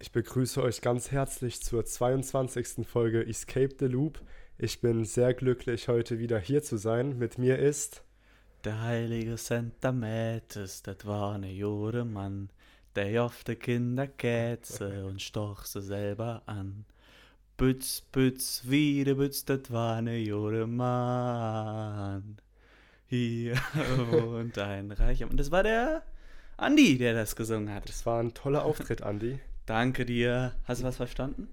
Ich begrüße euch ganz herzlich zur 22. Folge Escape the Loop. Ich bin sehr glücklich, heute wieder hier zu sein. Mit mir ist. Der heilige Santa Mätes, das war ne Jode Mann, der de Kinder kätze und stoch sie selber an. Bütz, bütz, wieder bütz, das war ne Jode Mann. Hier wohnt ein reicher Mann. Das war der Andi, der das gesungen hat. Das war ein toller Auftritt, Andi. Danke dir. Hast du was verstanden?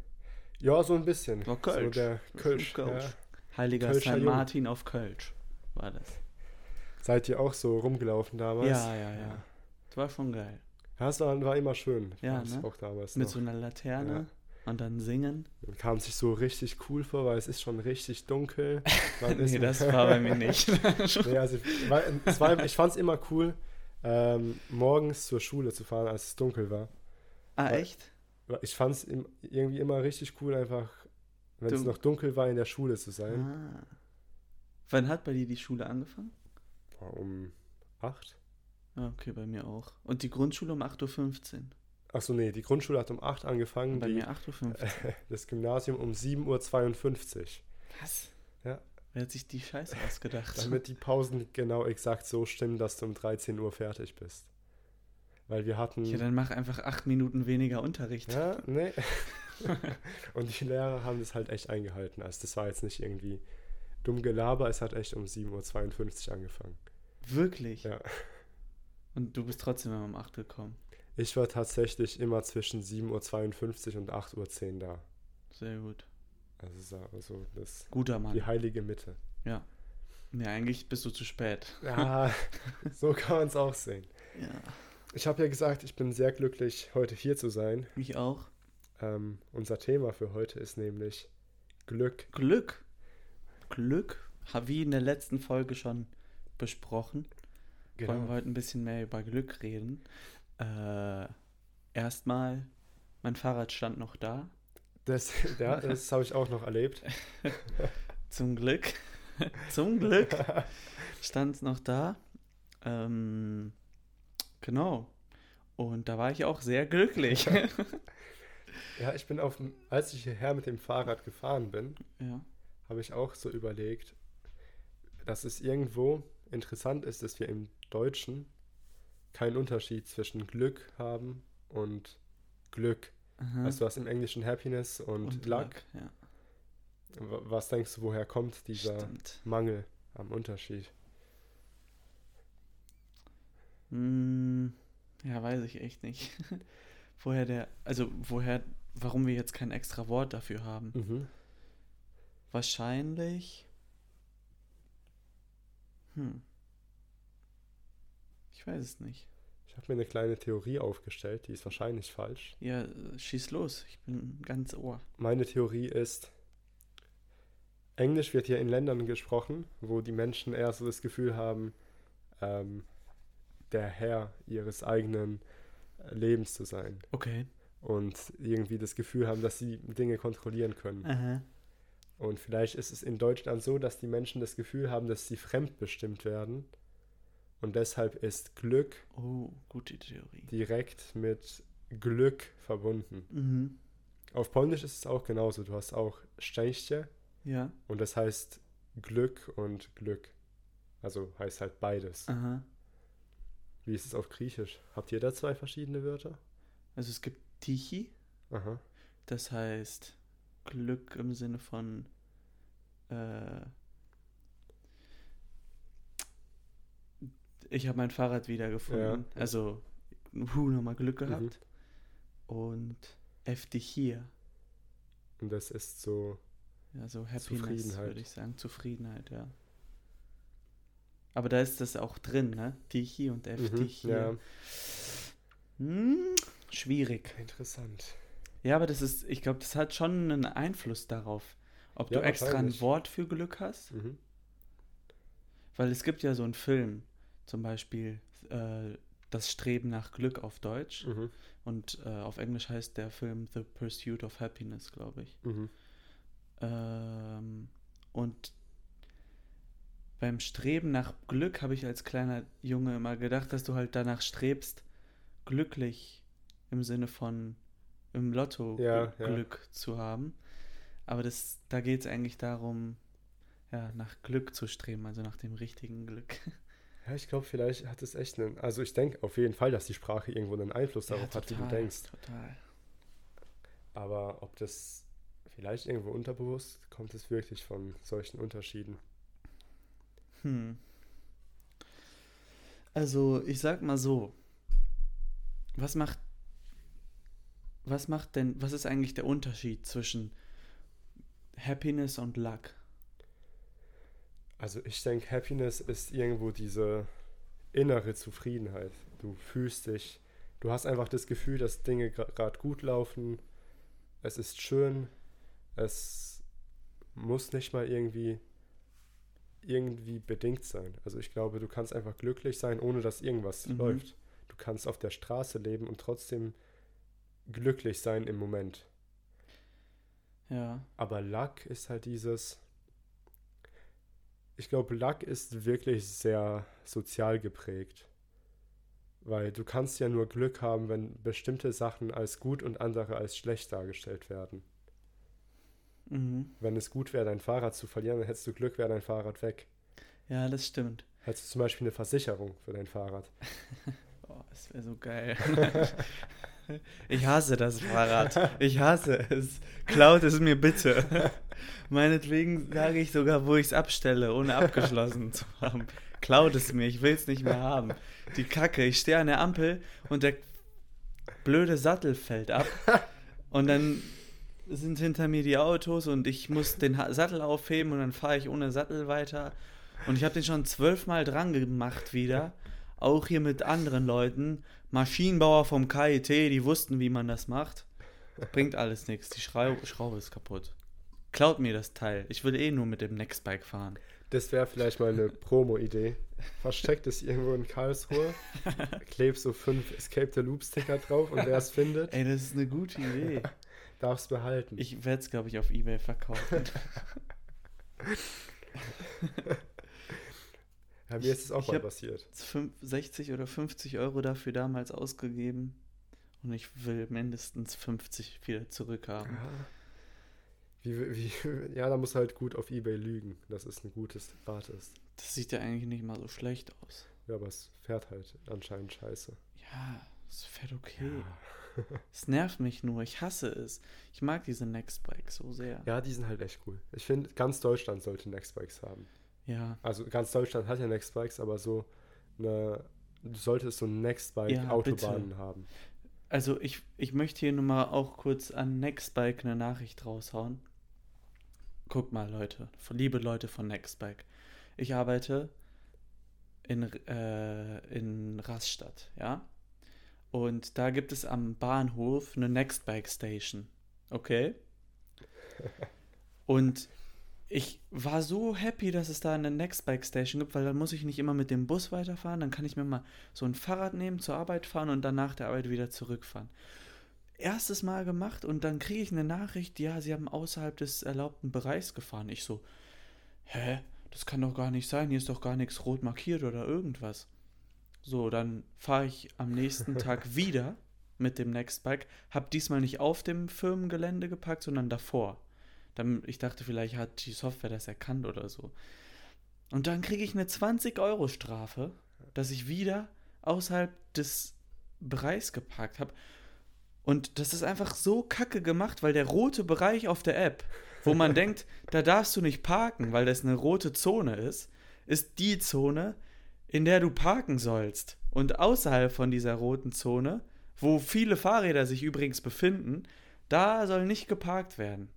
Ja, so ein bisschen. War Kölsch. So der Kölsch. Kölsch. Ja. Heiliger Kölscher St. Jung. Martin auf Kölsch war das. Seid ihr auch so rumgelaufen damals? Ja, ja, ja. Das war schon geil. Ja, es war, war immer schön. Ich Ja, ne? auch damals Mit noch. so einer Laterne und dann singen. Man kam sich so richtig cool vor, weil es ist schon richtig dunkel. Man nee, das war bei mir nicht. Nee, also, weil, war, ich fand es immer cool, ähm, morgens zur Schule zu fahren, als es dunkel war. Ah, echt? Ich fand es irgendwie immer richtig cool, einfach, wenn es noch dunkel war, in der Schule zu sein. Ah. Wann hat bei dir die Schule angefangen? Um acht? Ah, okay, bei mir auch. Und die Grundschule um 8.15 Uhr. Achso, nee, die Grundschule hat um acht angefangen, Bei die, mir 8.15 Uhr. das Gymnasium um 7.52 Uhr. Was? Ja. Wer hat sich die Scheiße ausgedacht? Damit die Pausen genau exakt so stimmen, dass du um 13 Uhr fertig bist. Weil wir hatten. ja, dann mach einfach acht Minuten weniger Unterricht. Ja, nee. Und die Lehrer haben das halt echt eingehalten. Also das war jetzt nicht irgendwie dumm Gelaber, es hat echt um 7.52 Uhr angefangen. Wirklich? Ja. Und du bist trotzdem immer um 8 gekommen. Ich war tatsächlich immer zwischen 7.52 Uhr und 8.10 Uhr da. Sehr gut. Also so das, Guter Mann. die heilige Mitte. Ja. Ja, eigentlich bist du zu spät. Ja, so kann man es auch sehen. Ja. Ich habe ja gesagt, ich bin sehr glücklich, heute hier zu sein. Mich auch. Ähm, unser Thema für heute ist nämlich Glück. Glück. Glück, wie in der letzten Folge schon besprochen, Genau. wollen wir heute ein bisschen mehr über Glück reden. Äh, erstmal, mein Fahrrad stand noch da. Das, ja, das habe ich auch noch erlebt. Zum Glück. Zum Glück stand es noch da. Ähm, genau. Und da war ich auch sehr glücklich. Ja, ich bin auf, dem- als ich hierher mit dem Fahrrad gefahren bin, ja. habe ich auch so überlegt, dass es irgendwo interessant ist, dass wir im Deutschen keinen Unterschied zwischen Glück haben und Glück. Aha. Also du hast im Englischen Happiness und, Und Luck. Ja, W- Was denkst du, woher kommt dieser stimmt. Mangel am Unterschied? Hm, ja, weiß ich echt nicht. woher der, also woher, warum wir jetzt kein extra Wort dafür haben. Mhm. Wahrscheinlich. Hm. Ich weiß es nicht. Ich habe mir eine kleine Theorie aufgestellt, die ist wahrscheinlich falsch. Ja, äh, schieß los. Ich bin ganz ohr. Meine Theorie ist, Englisch wird hier in Ländern gesprochen, wo die Menschen eher so das Gefühl haben, ähm, der Herr ihres eigenen Lebens zu sein Okay. und irgendwie das Gefühl haben, dass sie Dinge kontrollieren können. Aha. Und vielleicht ist es in Deutschland so, dass die Menschen das Gefühl haben, dass sie fremdbestimmt werden. Und deshalb ist Glück Oh, direkt mit Glück verbunden. Mhm. Auf Polnisch ist es auch genauso. Du hast auch Szczęście Ja. und das heißt Glück und Glück. Also heißt halt beides. Aha. Wie ist es auf Griechisch? Habt ihr da zwei verschiedene Wörter? Also es gibt Tichi, Aha. das heißt Glück im Sinne von äh, ich habe mein Fahrrad wiedergefunden. Ja. Also puh, nochmal Glück Mhm. gehabt. Und FD hier. Und das ist so, Ja, so Happiness, Zufriedenheit. würde ich sagen. Zufriedenheit, ja. Aber da ist das auch drin, ne? Tichi und FD mhm, hier. ja, Hm, schwierig. interessant. Ja, aber das ist, ich glaube, das hat schon einen Einfluss darauf, ob Ja, du extra ein. Wort für Glück hast. Mhm. Weil es gibt ja so einen Film, zum Beispiel äh, Das Streben nach Glück auf Deutsch. Mhm. Und äh, auf Englisch heißt der Film The Pursuit of Happiness, glaube ich. Mhm. Ähm, und beim Streben nach Glück habe ich als kleiner Junge immer gedacht, dass du halt danach strebst, glücklich im Sinne von im Lotto Ja, Gl- ja. Glück zu haben. Aber das, da geht es eigentlich darum, ja, nach Glück zu streben, also nach dem richtigen Glück. Ja, ich glaube, vielleicht hat es echt einen. Also, ich denke auf jeden Fall, dass die Sprache irgendwo einen Einfluss darauf hat, wie du denkst. Total. Aber ob das vielleicht irgendwo unterbewusst kommt, es wirklich von solchen Unterschieden. Hm. Also, ich sag mal so. Was macht. Was macht denn. Was ist eigentlich der Unterschied zwischen Happiness und Luck? Also, ich denke, Happiness ist irgendwo diese innere Zufriedenheit. Du fühlst dich, du hast einfach das Gefühl, dass Dinge gerade gut laufen. Es ist schön. Es muss nicht mal irgendwie irgendwie bedingt sein. Also ich glaube, du kannst einfach glücklich sein, ohne dass irgendwas Mhm. läuft. Du kannst auf der Straße leben und trotzdem glücklich sein im Moment. Ja. Aber Luck ist halt dieses. Ich glaube, Luck ist wirklich sehr sozial geprägt. Weil du kannst ja nur Glück haben, wenn bestimmte Sachen als gut und andere als schlecht dargestellt werden. Mhm. Wenn es gut wäre, dein Fahrrad zu verlieren, dann hättest du Glück, wäre dein Fahrrad weg. Ja, das stimmt. Hättest du zum Beispiel eine Versicherung für dein Fahrrad. Oh, das wäre so geil. ich hasse das Fahrrad. Ich hasse es. Klaut es mir bitte. Meinetwegen sage ich sogar, wo ich es abstelle, ohne abgeschlossen zu haben. Klaut es mir, ich will es nicht mehr haben. Die Kacke, ich stehe an der Ampel und der blöde Sattel fällt ab. Und dann sind hinter mir die Autos und ich muss den Sattel aufheben und dann fahre ich ohne Sattel weiter. Und ich habe den schon zwölfmal dran gemacht wieder. Auch hier mit anderen Leuten. Maschinenbauer vom KIT, die wussten, wie man das macht. Bringt alles nichts. Die Schrau Schraube ist kaputt. Klaut mir das Teil. Ich will eh nur mit dem Nextbike fahren. Das wäre vielleicht mal eine Promo-Idee. Versteckt es irgendwo in Karlsruhe, klebst so fünf Escape the Loop-Sticker drauf und wer es findet, Ey, das ist eine gute Idee. Darf es behalten. Ich werde es, glaube ich, auf Ebay verkaufen. ja, mir ist es auch mal passiert. 5 60 oder 50 Euro dafür damals ausgegeben. Und ich will mindestens 50 wieder zurückhaben. Ja. Wie, wie, ja, da musst du halt gut auf Ebay lügen, dass es ein gutes Rad ist. Das sieht ja eigentlich nicht mal so schlecht aus. Ja, aber es fährt halt anscheinend scheiße. Ja, es fährt okay. Es nervt mich nur. Ich hasse es. Ich mag diese Nextbike so sehr. Ja, die sind halt echt cool. Ich finde, ganz Deutschland sollte Nextbikes haben. Ja. Also ganz Deutschland hat ja Nextbikes, aber so eine, du solltest so Ja, Nextbike-Autobahnen haben. Also ich, ich möchte hier nur mal auch kurz an Nextbike eine Nachricht raushauen. Guck mal, Leute, liebe Leute von Nextbike. Ich arbeite in, äh, in Rastatt, ja? Und da gibt es am Bahnhof eine Nextbike Station. Okay? Und ich war so happy, dass es da eine Nextbike Station gibt, weil dann muss ich nicht immer mit dem Bus weiterfahren. Dann kann ich mir mal so ein Fahrrad nehmen, zur Arbeit fahren und dann nach der Arbeit wieder zurückfahren. Erstes Mal gemacht und dann kriege ich eine Nachricht, ja, sie haben außerhalb des erlaubten Bereichs gefahren. Ich so, hä? Das kann doch gar nicht sein, hier ist doch gar nichts rot markiert oder irgendwas. So, dann fahre ich am nächsten Tag wieder mit dem Nextbike, habe diesmal nicht auf dem Firmengelände gepackt, sondern davor. Dann, ich dachte, vielleicht hat die Software das erkannt oder so. Und dann kriege ich eine 20-Euro-Strafe, dass ich wieder außerhalb des Bereichs geparkt habe. Und das ist einfach so kacke gemacht, weil der rote Bereich auf der App, wo man denkt, da darfst du nicht parken, weil das eine rote Zone ist, ist die Zone, in der du parken sollst. Und außerhalb von dieser roten Zone, wo viele Fahrräder sich übrigens befinden, da soll nicht geparkt werden.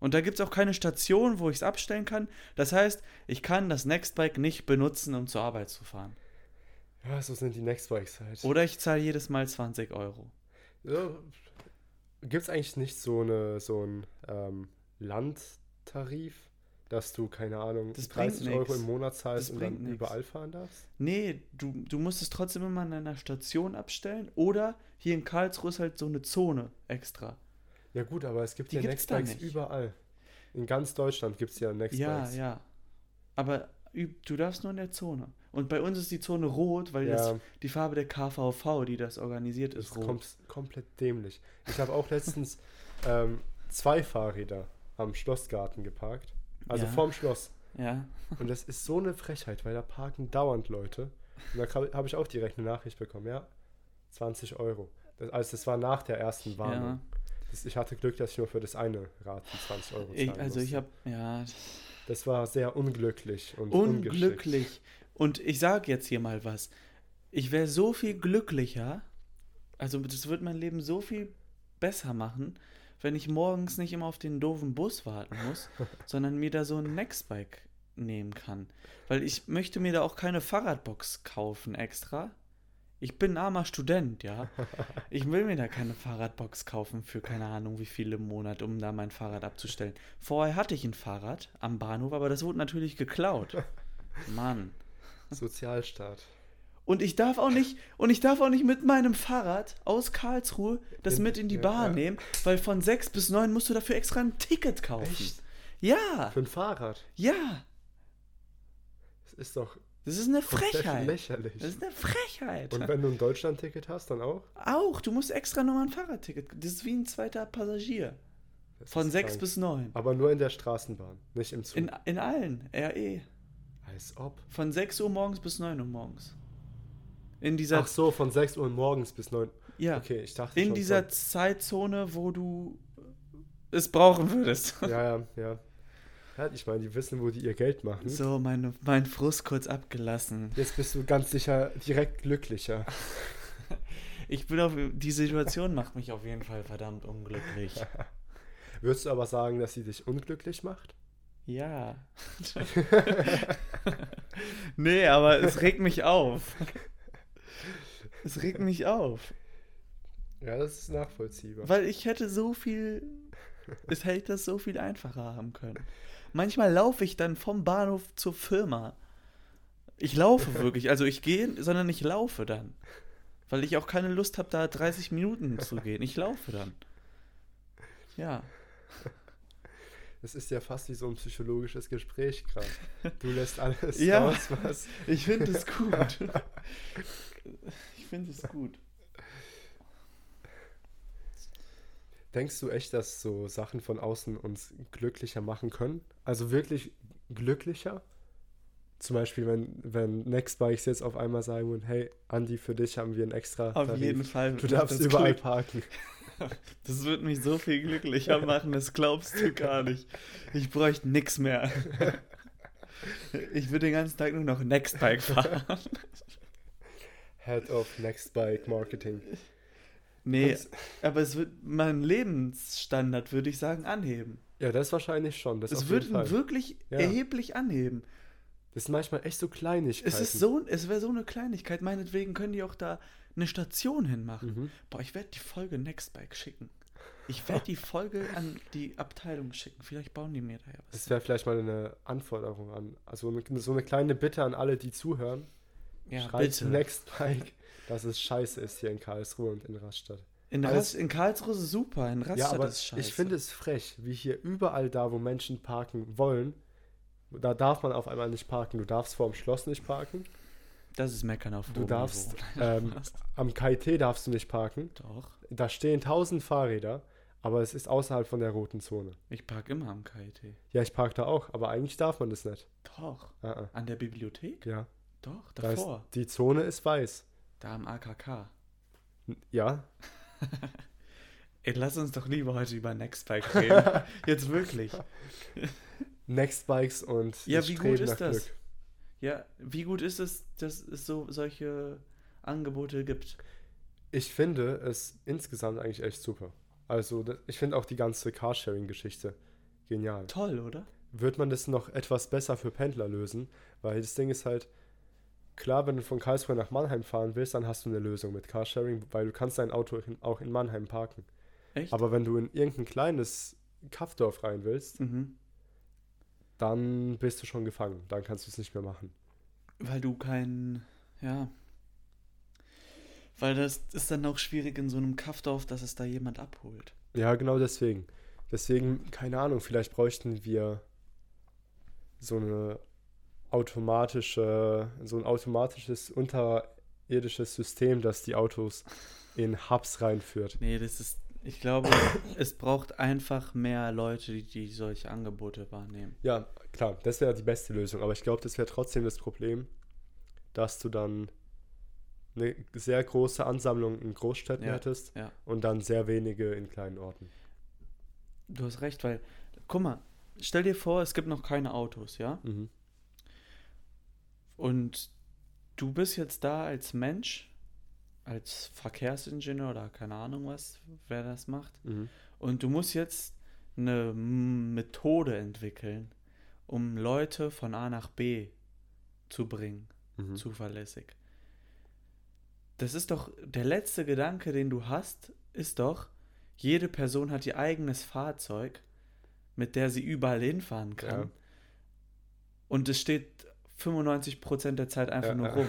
Und da gibt es auch keine Station, wo ich es abstellen kann. Das heißt, ich kann das Nextbike nicht benutzen, um zur Arbeit zu fahren. Ja, so sind die Nextbikes halt. Oder ich zahle jedes Mal 20 Euro. Ja, Gibt es eigentlich nicht so, eine, so einen ähm, Landtarif, dass du, keine Ahnung, Das bringt 30 Euro im Monat zahlst Das und dann nix. überall fahren darfst? Nee, du, du musst es trotzdem immer an einer Station abstellen. Oder hier in Karlsruhe ist halt so eine Zone extra. Ja gut, aber es gibt Die ja Nextbikes überall. In ganz Deutschland gibt es ja Ja, Nextbikes. ja. Aber üb- du darfst nur in der Zone. Und bei uns ist die Zone rot, weil das, Ja. die Farbe der KVV, die das organisiert, Das ist ist rot. kom komplett dämlich. Ich habe auch letztens ähm, zwei Fahrräder am Schlossgarten geparkt. Also Ja. vorm Schloss. Ja. Und das ist so eine Frechheit, weil da parken dauernd Leute. Und da habe ich auch direkt eine Nachricht bekommen, ja, 20 Euro. Das, also das war nach der ersten Warnung. ja. Das, ich hatte Glück, dass ich nur für das eine Rad die 20 Euro zahlen Ich, also ich musste. habe, ja, Das war sehr unglücklich und unglücklich. Und ich sage jetzt hier mal was. Ich wäre so viel glücklicher, also das wird mein Leben so viel besser machen, wenn ich morgens nicht immer auf den doofen Bus warten muss, sondern mir da so ein Nextbike nehmen kann. Weil ich möchte mir da auch keine Fahrradbox kaufen extra. Ich bin ein armer Student, ja. Ich will mir da keine Fahrradbox kaufen für keine Ahnung wie viele im Monat, um da mein Fahrrad abzustellen. Vorher hatte ich ein Fahrrad am Bahnhof, aber das wurde natürlich geklaut. Mann. Sozialstaat. Und ich darf auch nicht, und ich darf auch nicht mit meinem Fahrrad aus Karlsruhe das mit in die Bahn ja. nehmen, weil von 6 bis 9 musst du dafür extra ein Ticket kaufen. Echt? Ja, Für ein Fahrrad. ja. Das ist doch Das ist eine Frechheit. lächerlich. Das ist eine Frechheit. Und wenn du ein Deutschland-Ticket hast, dann auch? auch, du musst extra nochmal ein Fahrradticket. Das ist wie ein zweiter Passagier. Das Von 6 krank. bis 9. Aber nur in der Straßenbahn, nicht im Zug. In, in allen, RE. Als ob. Von 6 Uhr morgens bis 9 Uhr morgens. In dieser, Ach so, von 6 Uhr morgens bis 9 ja, Okay, ich dachte in schon dieser von- Zeitzone, wo du es brauchen würdest. Ja, ja, ja. Ich meine, die wissen, wo die ihr Geld machen. So, meine, mein Frust kurz abgelassen. Jetzt bist du ganz sicher direkt glücklicher. Ich bin auf, die Situation macht mich auf jeden Fall verdammt unglücklich. Würdest du aber sagen, dass sie dich unglücklich macht? Ja. nee, aber es regt mich auf. Es regt mich auf. Ja, das ist nachvollziehbar. Weil ich hätte so viel. Es hätte das so viel einfacher haben können. Manchmal laufe ich dann vom Bahnhof zur Firma. Ich laufe wirklich. Also ich gehe, sondern ich laufe dann. Weil ich auch keine Lust habe, da 30 Minuten zu gehen. Ich laufe dann. Ja. Das ist ja fast wie so ein psychologisches Gespräch gerade. Du lässt alles Ja. raus, was. Ich finde es gut. Ich finde es gut. Denkst du echt, dass so Sachen von außen uns glücklicher machen können? Also wirklich glücklicher? Zum Beispiel, wenn, wenn Nextbikes jetzt auf einmal sagen würden, hey, Andi, für dich haben wir ein extra Auf Tarif. jeden Fall. Du darfst überall Glück- parken. Das wird mich so viel glücklicher machen, das glaubst du gar nicht. Ich bräuchte nix mehr. Ich würde den ganzen Tag nur noch Nextbike fahren. Head of Nextbike Marketing. Nee, Das- aber es wird meinen Lebensstandard, würde ich sagen, anheben. Ja, das wahrscheinlich schon. Das Es ihn Fall. wirklich Ja. erheblich anheben. Das sind manchmal echt so Kleinigkeiten. Es ist so, es wäre so eine Kleinigkeit. Meinetwegen können die auch da eine Station hinmachen. Mhm. Boah, ich werde die Folge Nextbike schicken. Ich werde die Folge an die Abteilung schicken. Vielleicht bauen die mir da ja was. Das wäre vielleicht mal eine Anforderung an, also so eine kleine Bitte an alle, die zuhören. Ja, Schreibt bitte. Nextbike, dass es scheiße ist hier in Karlsruhe und in Rastatt. In, Alles- Ras in Karlsruhe ist es super, in Rastatt ja, aber ist scheiße. ich finde es frech, wie hier überall da, wo Menschen parken wollen, da darf man auf einmal nicht parken. Du darfst vor dem Schloss nicht parken. Das ist Meckern auf Du darfst ähm, am KIT darfst du nicht parken. Doch, Da stehen tausend Fahrräder, aber es ist außerhalb von der roten Zone. ich parke immer am KIT. Ja, ich parke da auch, aber eigentlich darf man das nicht. Doch, Ah, ah. an der Bibliothek? Ja, Doch, da ist, davor. die Zone ist weiß. Da am AKK. Ja, Ey, lass uns doch lieber heute über Nextbike reden. Jetzt wirklich. Nextbikes und Ja, wie gut ist das? Glück. Ja, wie gut ist es, dass es so solche Angebote gibt? Ich finde es insgesamt eigentlich echt super. Also, ich finde auch die ganze Carsharing-Geschichte genial. Toll, oder? Wird man das noch etwas besser für Pendler lösen? Weil das Ding ist halt, klar, wenn du von Karlsruhe nach Mannheim fahren willst, dann hast du eine Lösung mit Carsharing, weil du kannst dein Auto in, auch in Mannheim parken. Echt? Aber wenn du in irgendein kleines Kaffdorf rein willst, mhm. dann bist du schon gefangen. Dann kannst du es nicht mehr machen. Weil du kein, ja. Weil das ist dann auch schwierig in so einem Kaffdorf, dass es da jemand abholt. Ja, genau deswegen. Deswegen, keine Ahnung, vielleicht bräuchten wir so eine automatische, so ein automatisches unterirdisches System, das die Autos in Hubs reinführt. Nee, das ist, ich glaube, es braucht einfach mehr Leute, die, die solche Angebote wahrnehmen. Ja, klar, das wäre die beste Lösung, aber ich glaube, das wäre trotzdem das Problem, dass du dann eine sehr große Ansammlung in Großstädten Ja, hättest ja. und dann sehr wenige in kleinen Orten. Du hast recht, weil, guck mal, stell dir vor, es gibt noch keine Autos, ja? Mhm. Und du bist jetzt da als Mensch, als Verkehrsingenieur oder keine Ahnung was, wer das macht. Mhm. Und du musst jetzt eine Methode entwickeln, um Leute von A nach B zu bringen, Mhm. zuverlässig. Das ist doch der letzte Gedanke, den du hast, ist doch, jede Person hat ihr eigenes Fahrzeug, mit der sie überall hinfahren kann. Ja. Und es steht 95% der Zeit einfach Ja, nur ja. rum.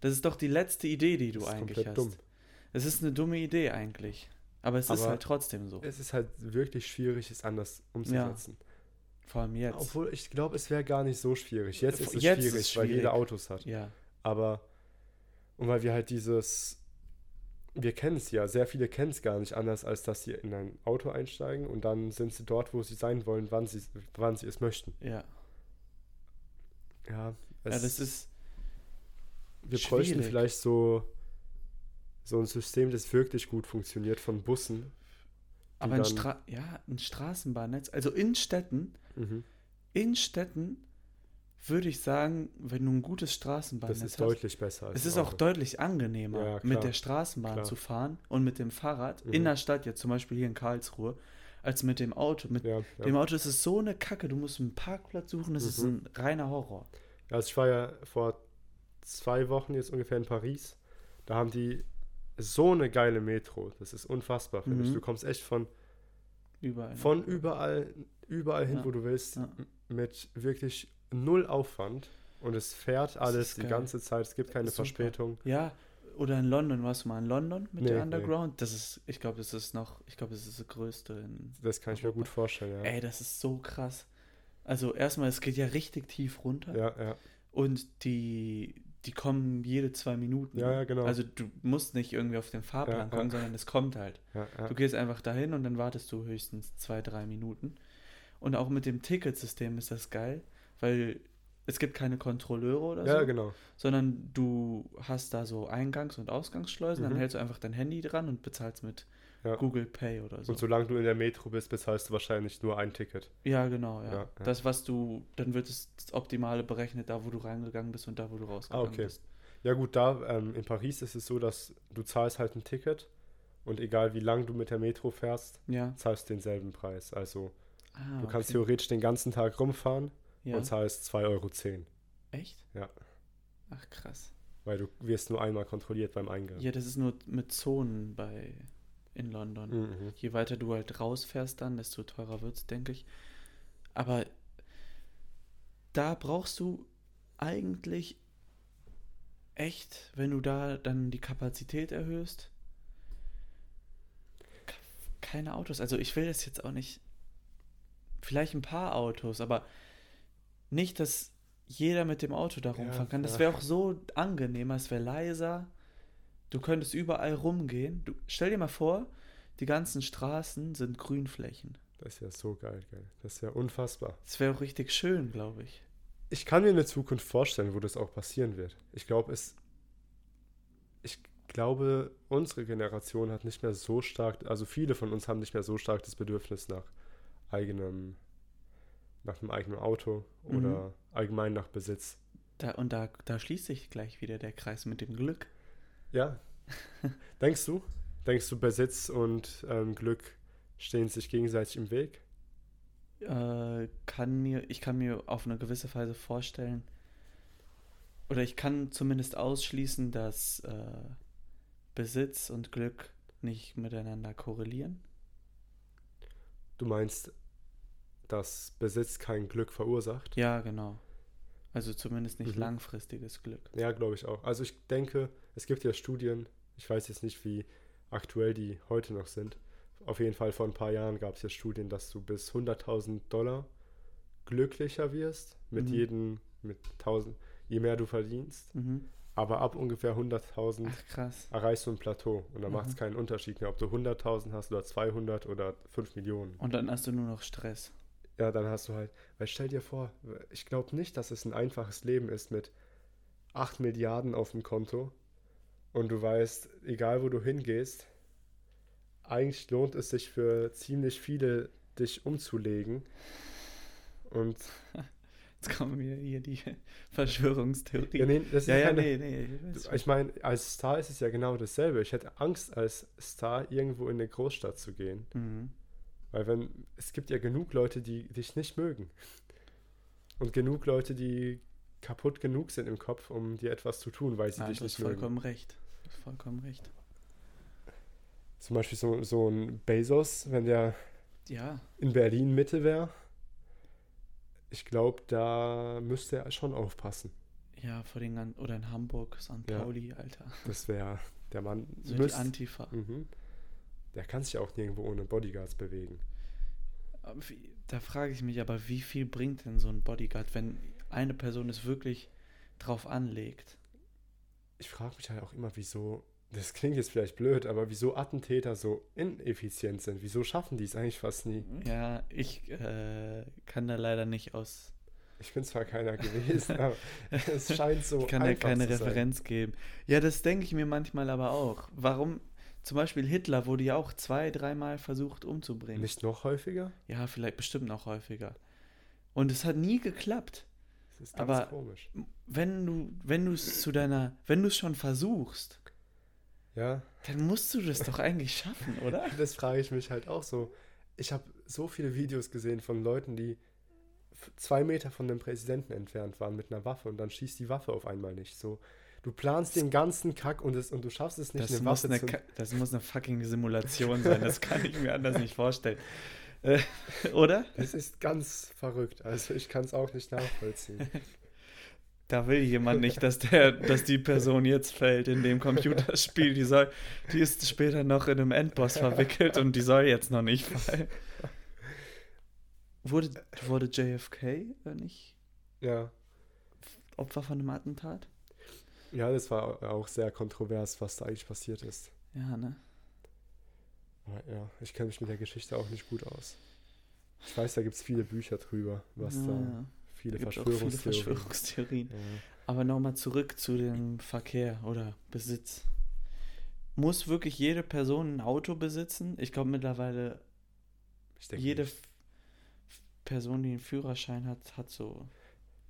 Das ist doch die letzte Idee, die du ist eigentlich hast. dumm. Es ist eine dumme Idee eigentlich. Aber es ist Aber halt trotzdem so. Es ist halt wirklich schwierig, es anders umzusetzen. Vor allem jetzt. Obwohl, ich glaube, es wäre gar nicht so schwierig. Jetzt ist es Jetzt ist schwierig, weil schwierig. jeder Autos hat. ja. Aber, und weil wir halt dieses, wir kennen es ja, sehr viele kennen es gar nicht anders, als dass sie in ein Auto einsteigen und dann sind sie dort, wo sie sein wollen, wann sie, wann sie es möchten. Ja. Ja, ja, das ist. wir bräuchten schwierig. vielleicht so, so ein System, das wirklich gut funktioniert von Bussen. Aber ein, Stra ja, ein Straßenbahnnetz, also in Städten, Mhm. in Städten würde ich sagen, wenn du ein gutes Das Straßenbahnnetz ist hast, deutlich besser es ist auch Auto. deutlich angenehmer, Ja, mit der Straßenbahn Klar. zu fahren und mit dem Fahrrad Mhm. in der Stadt, jetzt zum Beispiel hier in Karlsruhe, als mit dem Auto. Mit Ja, ja. dem Auto ist es so eine Kacke, du musst einen Parkplatz suchen, das ist Mhm. ein reiner Horror. Also ich war ja vor zwei Wochen jetzt ungefähr in Paris. Da haben die so eine geile Metro. Das ist unfassbar, finde ich. Mhm. Du kommst echt von, Überall. von überall, überall hin, Ja, wo du willst, ja. mit wirklich null Aufwand. Und es fährt alles ist die geil. ganze Zeit. Es gibt keine Super. Verspätung. Ja, oder in London, warst du mal in London mit Nee, der nee. Underground? Das ist, ich glaube, das ist noch, ich glaube, das ist das größte in. Das kann ich mir gut vorstellen, ja. Ey, das ist so krass. Also erstmal, es geht ja richtig tief runter Ja, ja. und die, die kommen jede zwei Minuten. Ja, ja, genau. Also du musst nicht irgendwie auf den Fahrplan Ja, ja. kommen, sondern es kommt halt. ja, ja. Du gehst einfach dahin und dann wartest du höchstens zwei, drei Minuten. Und auch mit dem Ticketsystem ist das geil, weil es gibt keine Kontrolleure oder ja, so, genau. sondern du hast da so Eingangs- und Ausgangsschleusen, Mhm. dann hältst du einfach dein Handy dran und bezahlst mit Ja. Google Pay oder so. Und solange du in der Metro bist, bezahlst du wahrscheinlich nur ein Ticket. Ja, genau, ja. Ja, ja. Das, was du, dann wird es das Optimale berechnet, da wo du reingegangen bist und da wo du rausgegangen Ah, okay. bist. Ja gut, da ähm, in Paris ist es so, dass du zahlst halt ein Ticket und egal wie lang du mit der Metro fährst, Ja. zahlst denselben Preis. Also Ah, du kannst okay. theoretisch den ganzen Tag rumfahren ja. und zahlst 2,10 Euro, Echt? Ja. Ach, krass. weil du wirst nur einmal kontrolliert beim Eingang. Ja, das ist nur mit Zonen bei in London. Mhm. Je weiter du halt rausfährst dann, desto teurer wird es, denke ich. Aber da brauchst du eigentlich echt, wenn du da dann die Kapazität erhöhst, keine Autos. Also ich will das jetzt auch nicht. Vielleicht ein paar Autos, aber nicht, dass jeder mit dem Auto da Ja, rumfahren kann. Das ja. wäre auch so angenehmer, es wäre leiser. Du könntest überall rumgehen. Du, stell dir mal vor, die ganzen Straßen sind Grünflächen. Das ist ja so geil, geil. Das ist ja unfassbar. Das wäre auch richtig schön, glaube ich. Ich kann mir eine Zukunft vorstellen, wo das auch passieren wird. Ich glaube, es. Ich glaube, unsere Generation hat nicht mehr so stark, also viele von uns haben nicht mehr so stark das Bedürfnis nach eigenem, nach einem eigenen Auto Mhm. oder allgemein nach Besitz. Da, und da, da schließt sich gleich wieder der Kreis mit dem Glück. Ja. Denkst du? Denkst du, Besitz und ähm, Glück stehen sich gegenseitig im Weg? Äh, kann mir, ich kann mir auf eine gewisse Weise vorstellen, oder ich kann zumindest ausschließen, dass äh, Besitz und Glück nicht miteinander korrelieren. Du meinst, dass Besitz kein Glück verursacht? Ja, genau. Also zumindest nicht Mhm. langfristiges Glück. Ja, glaube ich auch. Also ich denke, es gibt ja Studien, ich weiß jetzt nicht, wie aktuell die heute noch sind. Auf jeden Fall vor ein paar Jahren gab es ja Studien, dass du bis 100.000 Dollar glücklicher wirst mit Mhm. jedem mit 1000, je mehr du verdienst. Mhm. Aber ab ungefähr 100.000 Ach, krass. erreichst du ein Plateau. Und dann Mhm. macht es keinen Unterschied mehr, ob du 100.000 hast oder 200 oder 5 Millionen. Und dann hast du nur noch Stress. Ja, dann hast du halt, weil stell dir vor, ich glaube nicht, dass es ein einfaches Leben ist mit 8 Milliarden auf dem Konto und du weißt, egal wo du hingehst, eigentlich lohnt es sich für ziemlich viele, dich umzulegen. Und Jetzt kommen mir hier die Verschwörungstheorie. ja, nee, ja, ja, keine, nee, nee. ich. Ich meine, als Star ist es ja genau dasselbe. Ich hätte Angst, als Star irgendwo in eine Großstadt zu gehen. Mhm. Weil wenn, es gibt ja genug Leute, die dich nicht mögen. Und genug Leute, die kaputt genug sind im Kopf, um dir etwas zu tun, weil sie Nein, dich du hast nicht mögen. vollkommen recht. Du hast vollkommen recht. Zum Beispiel so, so ein Bezos, wenn der Ja, in Berlin Mitte wäre, ich glaube, da müsste er schon aufpassen. ja, vor den ganzen, oder in Hamburg, St. Ja. Pauli, Alter. Das wäre der Mann. So die müsst- Antifa. mhm. Der kann sich auch nirgendwo ohne Bodyguards bewegen. Da frage ich mich aber, wie viel bringt denn so ein Bodyguard, wenn eine Person es wirklich drauf anlegt? Ich frage mich halt auch immer, wieso, das klingt jetzt vielleicht blöd, aber wieso Attentäter so ineffizient sind. Wieso schaffen die es eigentlich fast nie? Ja, ich äh, kann da leider nicht aus. Ich bin zwar keiner gewesen, aber es scheint so Ich kann da keine. Referenz geben. Ja, das denke ich mir manchmal aber auch. Warum? Zum Beispiel Hitler wurde ja auch zwei, dreimal versucht umzubringen. Nicht noch häufiger? Ja, vielleicht bestimmt noch häufiger. Und es hat nie geklappt. Das ist ganz Aber- komisch. Wenn du, wenn du es zu deiner, wenn du es schon versuchst, Ja, dann musst du das doch eigentlich schaffen, oder? das frage ich mich halt auch so. Ich habe so viele Videos gesehen von Leuten, die zwei Meter von dem Präsidenten entfernt waren mit einer Waffe und dann schießt die Waffe auf einmal nicht. So, du planst den ganzen Kack und, es, und du schaffst es nicht, Das eine muss Waffe eine, zu... Das muss eine fucking Simulation sein. Das kann ich mir anders nicht vorstellen. Äh, oder? Das ist ganz verrückt. Also ich kann es auch nicht nachvollziehen. Da will jemand nicht, dass, der, dass die Person jetzt fällt in dem Computerspiel. Die, soll, die ist später noch in einem Endboss verwickelt und die soll jetzt noch nicht fallen. Wurde, wurde JFK nicht Ja. Opfer von einem Attentat? Ja, das war auch sehr kontrovers, was da eigentlich passiert ist. Ja, ne? Aber ja, ich kenne mich mit der Geschichte auch nicht gut aus. Ich weiß, da gibt es viele Bücher drüber, was ja, da ja. viele Da auch viele Verschwörungstheorien. Verschwörungstheorien. Ja. Aber nochmal zurück zu dem Verkehr oder Besitz. Muss wirklich jede Person ein Auto besitzen? Ich glaube mittlerweile Ich denke jede nicht. Person, die einen Führerschein hat, hat so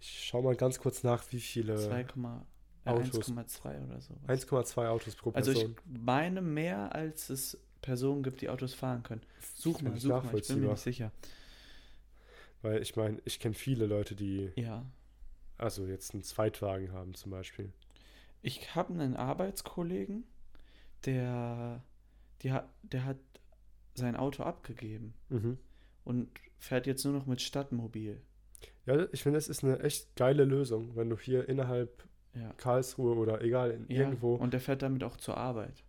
Ich schau mal ganz kurz nach, wie viele 2,1,2 äh, Autos. 1,2 oder so. 1,2 Autos pro Also Person. ich meine mehr, als es Personen gibt, die Autos fahren können. Such mal, such mal, ich bin mir nicht sicher. Weil ich meine, ich kenne viele Leute, die Ja. also jetzt einen Zweitwagen haben zum Beispiel. Ich habe einen Arbeitskollegen, der, die hat, der hat sein Auto abgegeben Mhm. und fährt jetzt nur noch mit Stadtmobil. Ja, ich finde, es ist eine echt geile Lösung, wenn du hier innerhalb Ja. Karlsruhe oder egal, in ja. irgendwo. Und der fährt damit auch zur Arbeit.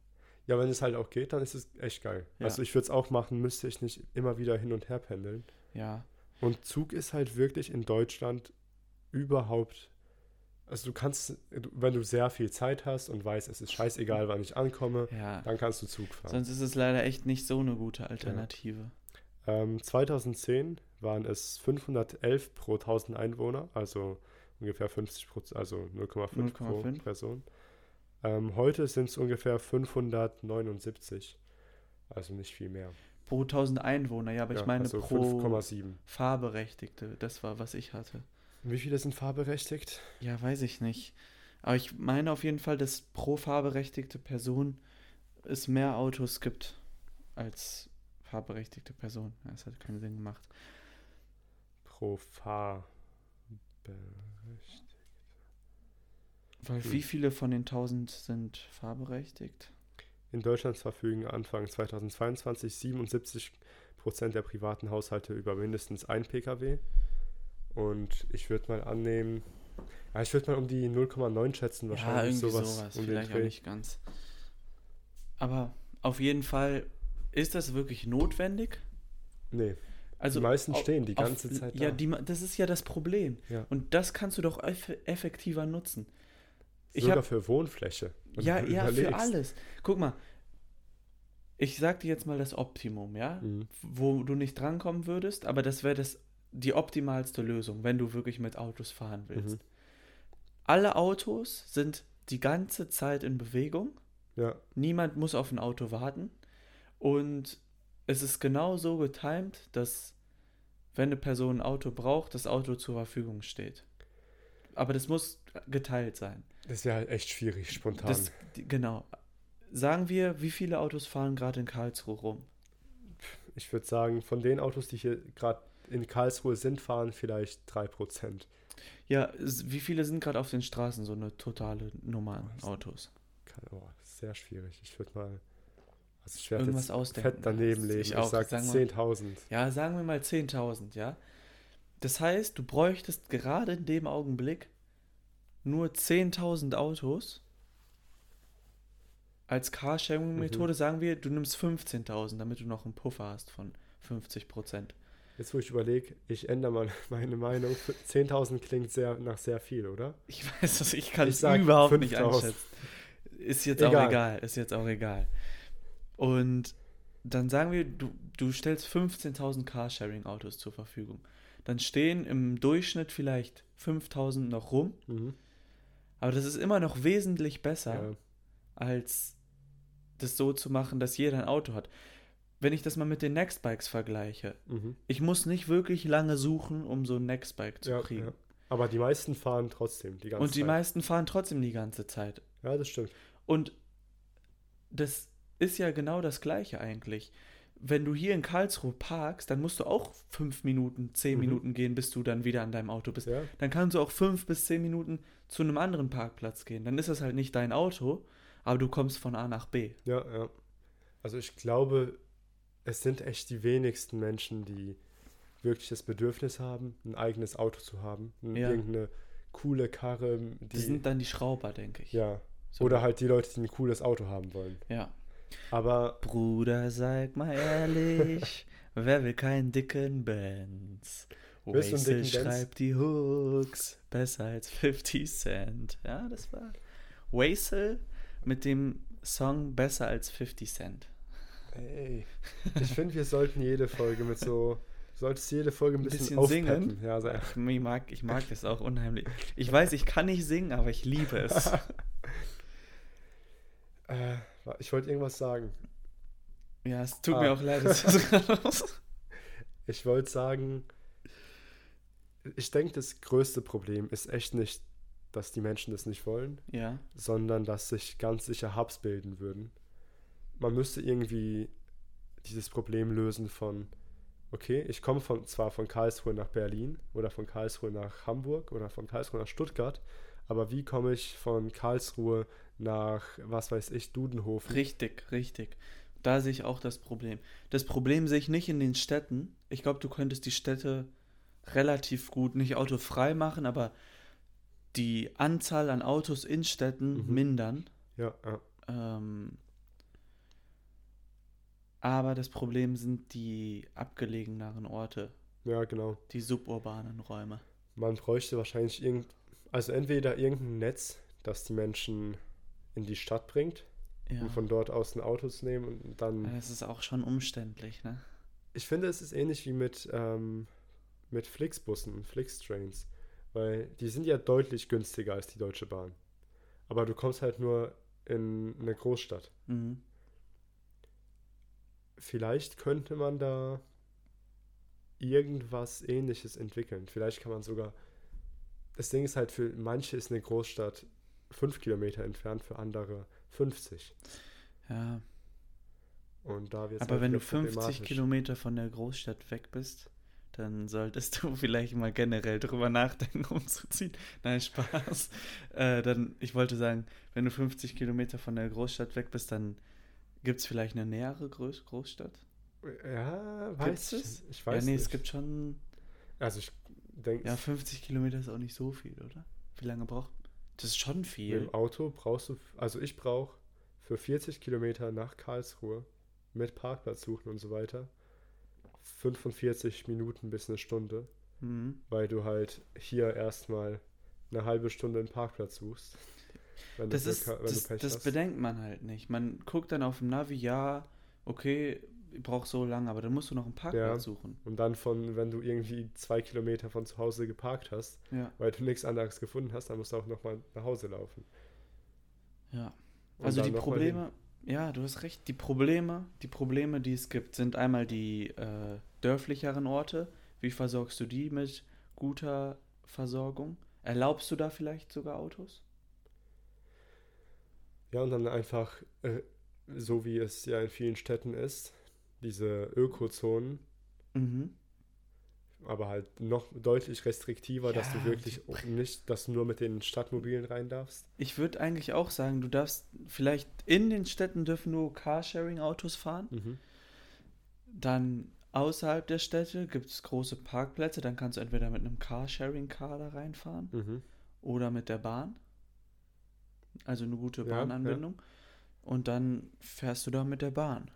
Ja, wenn es halt auch geht, dann ist es echt geil. Ja. Also ich würde es auch machen, müsste ich nicht immer wieder hin und her pendeln. Ja. Und Zug ist halt wirklich in Deutschland überhaupt. Also du kannst, wenn du sehr viel Zeit hast und weißt, es ist scheißegal, wann ich ankomme, Ja. dann kannst du Zug fahren. Sonst ist es leider echt nicht so eine gute Alternative. Ähm, 2010 waren es 511 pro 1000 Einwohner, also ungefähr 50 Prozent, also 0,5 pro 0,5. Person. Ähm, heute sind es ungefähr 579, also nicht viel mehr. Pro 1000 Einwohner, ja, aber Ja, ich meine also pro 5,7. Fahrberechtigte. Das war, was ich hatte. Wie viele sind fahrberechtigt? Ja, weiß ich nicht. Aber ich meine auf jeden Fall, dass pro fahrberechtigte Person es mehr Autos gibt als fahrberechtigte Person. Das hat keinen Sinn gemacht. Pro Fahrberechtigt. Weil Hm. wie viele von den 1000 sind fahrberechtigt? In Deutschland verfügen Anfang 2022 77 Prozent der privaten Haushalte über mindestens ein Pkw. Und ich würde mal annehmen, ja, ich würde mal um die 0,9 schätzen, Ja, wahrscheinlich irgendwie sowas, sowas. um Vielleicht auch nicht ganz. Aber auf jeden Fall ist das wirklich notwendig? Nee, Also die meisten au- stehen die auf- ganze Zeit Ja, da. die, ma- das ist ja das Problem. Ja. Und das kannst du doch eff effektiver nutzen. Ich Sogar hab, für Wohnfläche. ja, ja, für alles. Guck mal, ich sag dir jetzt mal das Optimum, ja? Mhm. Wo du nicht drankommen würdest, aber das wäre das die optimalste Lösung, wenn du wirklich mit Autos fahren willst. Mhm. Alle Autos sind die ganze Zeit in Bewegung. Ja, Niemand muss auf ein Auto warten. Und es ist genau so getimt, dass wenn eine Person ein Auto braucht, das Auto zur Verfügung steht. Aber das muss geteilt sein. das wäre halt echt schwierig, spontan. Das, genau. Sagen wir, wie viele Autos fahren gerade in Karlsruhe rum? ich würde sagen, von den Autos, die hier gerade in Karlsruhe sind, fahren vielleicht 3%. Ja, wie viele sind gerade auf den Straßen so eine totale Nummer an Autos? Kann, oh, das ist sehr schwierig. Ich würde mal. Also ich werde Irgendwas jetzt ausdenken. fett daneben Ich legen. Ich, auch, sag sagen wir- 10.000. Ja, sagen wir mal 10.000, ja. Das heißt, du bräuchtest gerade in dem Augenblick nur 10.000 Autos. Als Carsharing-Methode sagen wir, du nimmst 15.000, damit du noch einen Puffer hast von 50 Prozent. Jetzt, wo ich überlege, ich ändere mal meine Meinung. 10.000 klingt sehr nach sehr viel, oder? Ich weiß es, ich kann Ich es überhaupt nicht 5.000. einschätzen. Ist jetzt auch Egal. egal, ist jetzt auch egal. Und dann sagen wir, du, du stellst 15.000 Carsharing-Autos zur Verfügung. Dann stehen im Durchschnitt vielleicht 5.000 noch rum, Mhm. aber das ist immer noch wesentlich besser, Ja. als das so zu machen, dass jeder ein Auto hat. Wenn ich das mal mit den Nextbikes vergleiche, Mhm. ich muss nicht wirklich lange suchen, um so ein Nextbike zu Ja, kriegen. ja. Aber die meisten fahren trotzdem die ganze Und die Zeit. meisten fahren trotzdem die ganze Zeit. Ja, das stimmt. Und das ist ja genau das Gleiche eigentlich. Wenn du hier in Karlsruhe parkst, dann musst du auch fünf Minuten, zehn Mhm. Minuten gehen, bis du dann wieder an deinem Auto bist. Ja, Dann kannst du auch fünf bis zehn Minuten zu einem anderen Parkplatz gehen. Dann ist das halt nicht dein Auto, aber du kommst von A nach B. ja, ja. Also ich glaube, es sind echt die wenigsten Menschen, die wirklich das Bedürfnis haben, ein eigenes Auto zu haben. Ja. Irgendeine coole Karre, die. Das sind dann die Schrauber, denke ich. ja. So. Oder halt die Leute, die ein cooles Auto haben wollen. Ja. Aber Bruder, sag mal ehrlich, wer will keinen dicken Benz? Wastel schreibt die Hooks besser als 50 Cent. Ja, das war Wastel mit dem Song besser als 50 Cent. ey, ich finde, wir sollten jede Folge mit so. Du solltest jede Folge ein bisschen, bisschen singen? Ja, so, Ich mag, ich mag das auch unheimlich. Ich weiß, ich kann nicht singen, aber ich liebe es. äh, ich wollte irgendwas sagen. Ja, es tut Ah. mir auch leid. Ich wollte sagen, ich denke, das größte Problem ist echt nicht, dass die Menschen das nicht wollen, ja, sondern dass sich ganz sicher Hubs bilden würden. Man müsste irgendwie dieses Problem lösen von, okay, ich komme von, zwar von Karlsruhe nach Berlin oder von Karlsruhe nach Hamburg oder von Karlsruhe nach Stuttgart, aber wie komme ich von Karlsruhe nach, was weiß ich, Dudenhofen? richtig, richtig. Da sehe ich auch das Problem. Das Problem sehe ich nicht in den Städten. Ich glaube, du könntest die Städte relativ gut nicht autofrei machen, aber die Anzahl an Autos in Städten Mhm. mindern. Ja, ja. Ähm, aber das Problem sind die abgelegeneren Orte, ja, genau. die suburbanen Räume. Man bräuchte wahrscheinlich irgend, also entweder irgendein Netz, das die Menschen in die Stadt bringt Ja. und von dort aus ein Auto zu nehmen und dann. Ja, Das ist auch schon umständlich, ne? Ich finde, es ist ähnlich wie mit, ähm, mit Flixbussen und Flixtrains, weil die sind ja deutlich günstiger als die Deutsche Bahn. Aber du kommst halt nur in eine Großstadt. Mhm. Vielleicht könnte man da irgendwas ähnliches entwickeln. Vielleicht kann man sogar. Das Ding ist halt, für manche ist eine Großstadt fünf Kilometer entfernt, für andere 50. Ja, Und da wird aber wenn du 50 Kilometer von der Großstadt weg bist, dann solltest du vielleicht mal generell drüber nachdenken, umzuziehen. Nein, Spaß. äh, dann, ich wollte sagen, wenn du 50 Kilometer von der Großstadt weg bist, dann gibt es vielleicht eine nähere Groß Großstadt? Ja, Gibt's weiß ich. es? Ich weiß ja, nee, nicht. es gibt schon. Also ich denke, Ja, 50 Kilometer ist auch nicht so viel, oder? Wie lange braucht. Das ist schon mit viel. dem Auto brauchst du, also ich brauche für 40 Kilometer nach Karlsruhe mit Parkplatz suchen und so weiter 45 Minuten bis eine Stunde, Mhm. weil du halt hier erstmal eine halbe Stunde einen Parkplatz suchst. Das ist, das, das bedenkt man halt nicht. Man guckt dann auf dem Navi, ja, okay, ich brauche so lange, aber dann musst du noch einen Parkplatz Ja. suchen. Und dann von, wenn du irgendwie zwei Kilometer von zu Hause geparkt hast, Ja, weil du nichts anderes gefunden hast, dann musst du auch nochmal nach Hause laufen. ja. Und Also die Probleme, ja, du hast recht, die Probleme, die Probleme, die es gibt, sind einmal die äh, dörflicheren Orte. Wie versorgst du die mit guter Versorgung? Erlaubst du da vielleicht sogar Autos? Ja, und dann einfach, äh, so wie es ja in vielen Städten ist, diese Ökozonen, Mhm. aber halt noch deutlich restriktiver, dass Ja, du wirklich nicht, dass du nur mit den Stadtmobilen rein darfst. Ich würde eigentlich auch sagen, du darfst vielleicht in den Städten dürfen nur Carsharing-Autos fahren. Mhm. Dann außerhalb der Städte gibt es große Parkplätze. Dann kannst du entweder mit einem Carsharing-Car da reinfahren Mhm. oder mit der Bahn. Also eine gute Ja, Bahnanbindung. Und dann fährst du da mit der Bahn.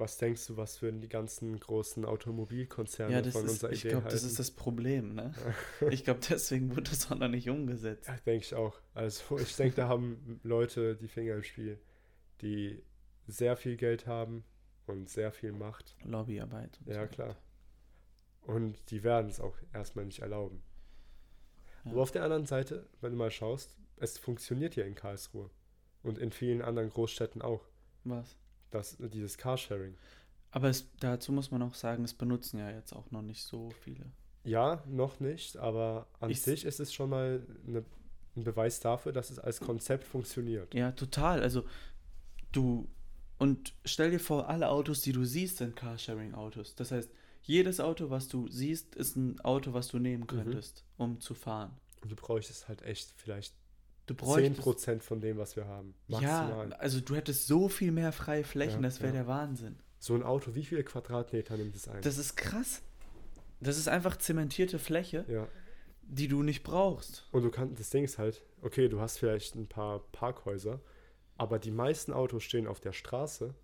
Was denkst du, was würden die ganzen großen Automobilkonzerne Ja, von ist, unserer ich Idee glaube, halten? das ist das Problem, ne? Ich glaube, deswegen wurde das auch noch nicht umgesetzt. Ja, denke ich auch. Also ich denke, da haben Leute die Finger im Spiel, die sehr viel Geld haben und sehr viel Macht. Lobbyarbeit. und Ja, so klar. Und die werden es auch erstmal nicht erlauben. Ja. Aber auf der anderen Seite, wenn du mal schaust, es funktioniert ja in Karlsruhe und in vielen anderen Großstädten auch, Was? Das, dieses Carsharing. Aber es, dazu muss man auch sagen, es benutzen ja jetzt auch noch nicht so viele. Ja, noch nicht, aber an Ich- sich ist es schon mal eine, ein Beweis dafür, dass es als Konzept funktioniert. Ja, total. Also du und stell dir vor, alle Autos, die du siehst, sind Carsharing-Autos. Das heißt, jedes Auto, was du siehst, ist ein Auto, was du nehmen könntest, um zu fahren. Und du bräuchtest halt echt vielleicht Du bräuchtest 10% von dem, was wir haben. ja, Maximal. also du hättest so viel mehr freie Flächen, Ja, das wäre ja. der Wahnsinn. So ein Auto, wie viele Quadratmeter nimmt es ein? Das ist krass. Das ist einfach zementierte Fläche, ja. die du nicht brauchst. Und du kannst, das Ding ist halt, okay, du hast vielleicht ein paar Parkhäuser, aber die meisten Autos stehen auf der Straße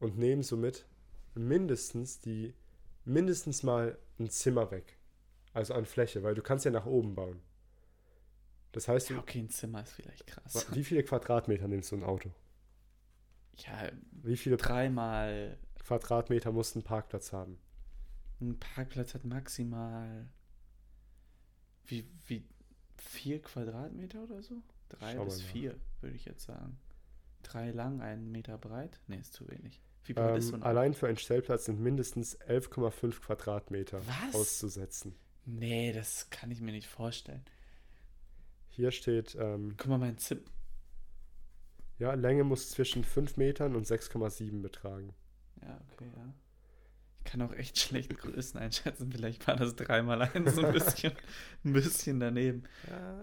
und nehmen somit mindestens die, mindestens mal ein Zimmer weg. Also an Fläche, weil du kannst ja nach oben bauen. Das heißt, Ja, okay, ein Zimmer ist vielleicht krass. wie viele Quadratmeter nimmst du ein Auto? Ja, Wie viele dreimal Quadratmeter muss ein Parkplatz haben? ein Parkplatz hat maximal wie, wie vier Quadratmeter oder so? Drei Schau bis vier, würde ich jetzt sagen. Drei lang, einen Meter breit? Nee, ist zu wenig. Wie breit ist so Ähm, ein allein für einen Stellplatz sind mindestens 11,5 Quadratmeter Was? auszusetzen. Nee, das kann ich mir nicht vorstellen. Hier steht, ähm, Guck mal, mein Zimmer. ja, Länge muss zwischen 5 Metern und 6,7 betragen. Ja, okay, ja. Ich kann auch echt schlecht Größen einschätzen. Vielleicht war das dreimal eins, so ein bisschen, ein bisschen daneben.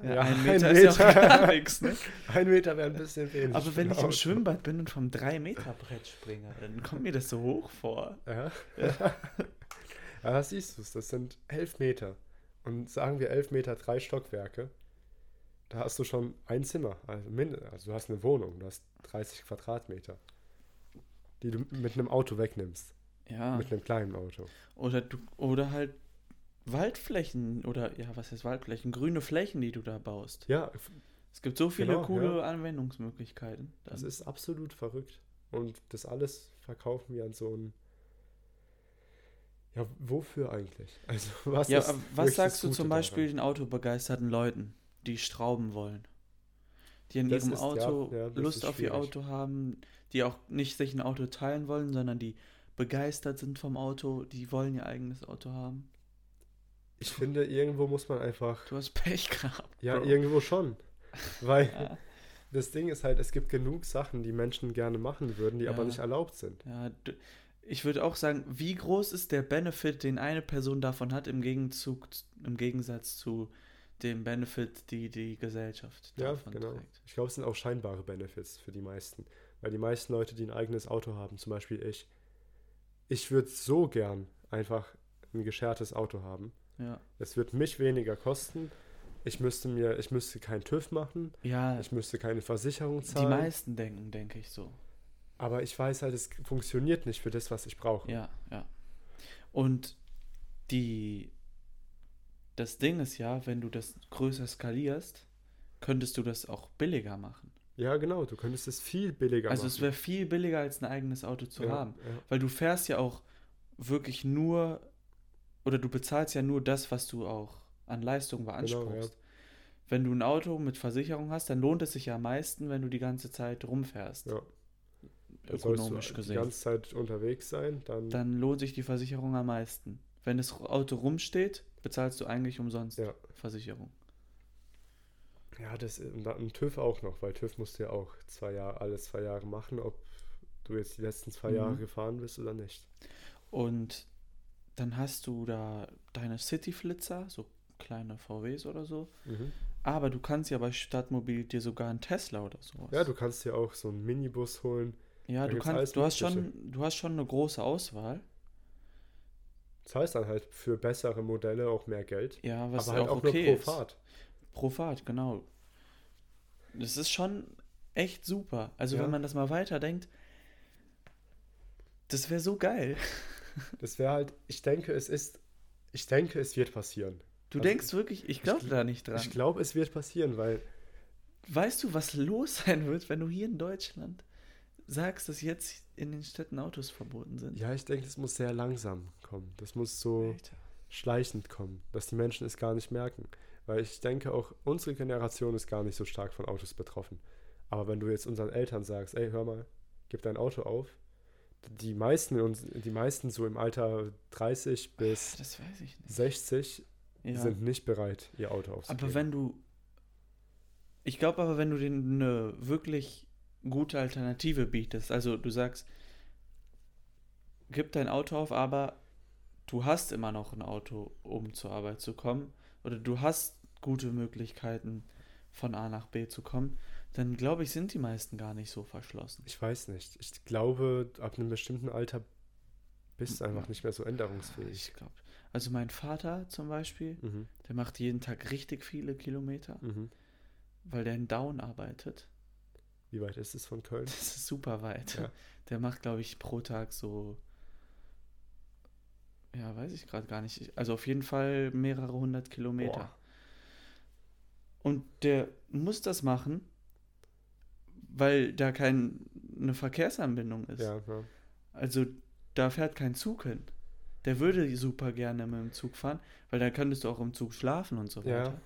Ja, ein Meter ist ja gar nichts, ne? Ein Meter wäre ein bisschen wenig. Aber wenn ich ein im. Schwimmbad bin und vom 3-Meter-Brett springe, dann kommt mir das so hoch vor. Ja. ja, das siehst du es. Das sind 11 Meter. Und sagen wir 11 Meter, drei Stockwerke. Da hast du schon ein Zimmer. Also, also du hast eine Wohnung. Du hast 30 Quadratmeter. Die du mit einem Auto wegnimmst. Ja. Mit einem kleinen Auto. Oder du, oder halt Waldflächen oder ja, was heißt Waldflächen? Grüne Flächen, die du da baust. Ja, Es gibt so viele Genau, coole ja. Anwendungsmöglichkeiten. das Dann- ist absolut verrückt. Und das alles verkaufen wir an so ein. Ja, wofür eigentlich? Also, was ja, was das sagst du zum Beispiel daran? den autobegeisterten Leuten, die strauben wollen? Die an Das ihrem ist- ja, Auto ja, das Lust auf ihr. Auto haben, die auch nicht sich ein Auto teilen wollen, sondern die begeistert sind vom Auto, die wollen ihr eigenes Auto haben. Ich finde, irgendwo muss man einfach. Du hast Pech gehabt. Ja, Bro. irgendwo schon. Weil Ja, das Ding ist halt, es gibt genug Sachen, die Menschen gerne machen würden, die aber Ja. nicht erlaubt sind. ja, ich würde auch sagen, wie groß ist der Benefit, den eine Person davon hat, im Gegenzug, im Gegensatz zu dem Benefit, die die Gesellschaft Ja, davon genau. trägt. Ich glaube, es sind auch scheinbare Benefits für die meisten. Weil die meisten Leute, die ein eigenes Auto haben, zum Beispiel ich, ich würde so gern einfach ein geschertes Auto haben. Ja, Es wird mich weniger kosten. Ich müsste mir, ich müsste keinen TÜV machen. ja Ich müsste keine Versicherung die zahlen. meisten denken, denke ich so. aber ich weiß halt, es funktioniert nicht für das, was ich brauche. Ja, ja. Und die, das Ding ist ja, wenn du das größer skalierst, könntest du das auch billiger machen. Ja, genau, du könntest es viel billiger Also machen. es wäre viel billiger als ein eigenes Auto zu ja, haben. Ja. Weil du fährst ja auch wirklich nur, oder du bezahlst ja nur das, was du auch an Leistung beanspruchst. Genau, ja. Wenn du ein Auto mit Versicherung hast, dann lohnt es sich ja am meisten, wenn du die ganze Zeit rumfährst. Ja. Dann sollst ökonomisch du gesehen. die ganze Zeit unterwegs sein, dann, Dann lohnt sich die Versicherung am meisten. Wenn das Auto rumsteht, bezahlst du eigentlich umsonst Ja. Versicherung. ja, das und TÜV auch noch, weil TÜV musst du ja auch zwei Jahre, alle zwei Jahre machen, ob du jetzt die letzten zwei Mhm. Jahre gefahren bist oder nicht. Und dann hast du da deine City-Flitzer, so kleine VWs oder so. Mhm. Aber du kannst ja bei Stadtmobil dir sogar einen Tesla oder sowas. Ja, du kannst dir auch so einen Minibus holen. Ja, da du kannst, du hast schon, du hast schon eine große Auswahl. Zahlst dann halt für bessere Modelle auch mehr Geld. Ja, was aber halt auch, auch okay nur pro ist. Fahrt. Pro Fahrt, genau. Das ist schon echt super. Also Ja. wenn man das mal weiterdenkt, das wäre so geil. Das wäre halt, ich denke, es ist, ich denke, es wird passieren. Du Also denkst wirklich, ich glaube gl- da nicht dran. Ich glaube, es wird passieren, weil Weißt du, was los sein wird, wenn du hier in Deutschland sagst, dass jetzt in den Städten Autos verboten sind? Ja, ich denke, das muss sehr langsam kommen. Das muss so Alter. schleichend kommen, dass die Menschen es gar nicht merken. Weil ich denke, auch unsere Generation ist gar nicht so stark von Autos betroffen. Aber wenn du jetzt unseren Eltern sagst, ey, hör mal, gib dein Auto auf, die meisten, uns- die meisten so im Alter 30 bis Das weiß ich nicht. 60 Ja. sind nicht bereit, ihr Auto aufzugeben. Aber wenn du. Ich glaube aber, wenn du denen eine wirklich gute Alternative bietest, also du sagst, gib dein Auto auf, aber du hast immer noch ein Auto, um zur Arbeit zu kommen, oder du hast gute Möglichkeiten, von A nach B zu kommen, dann glaube ich, sind die meisten gar nicht so verschlossen. Ich weiß nicht. Ich glaube, ab einem bestimmten Alter bist du einfach nicht mehr so änderungsfähig. Ich glaube. Also mein Vater zum Beispiel, Mhm. der macht jeden Tag richtig viele Kilometer, Mhm. weil der in Down arbeitet. Wie weit ist es von Köln? Das ist super weit. Ja. Der macht, glaube ich, pro Tag so. Ja, weiß ich gerade gar nicht. Also auf jeden Fall mehrere hundert Kilometer. Boah. Und der muss das machen, weil da keine Verkehrsanbindung ist. Ja, ja. Also da fährt kein Zug hin. Der würde super gerne mit dem Zug fahren, weil dann könntest du auch im Zug schlafen und so Ja. weiter.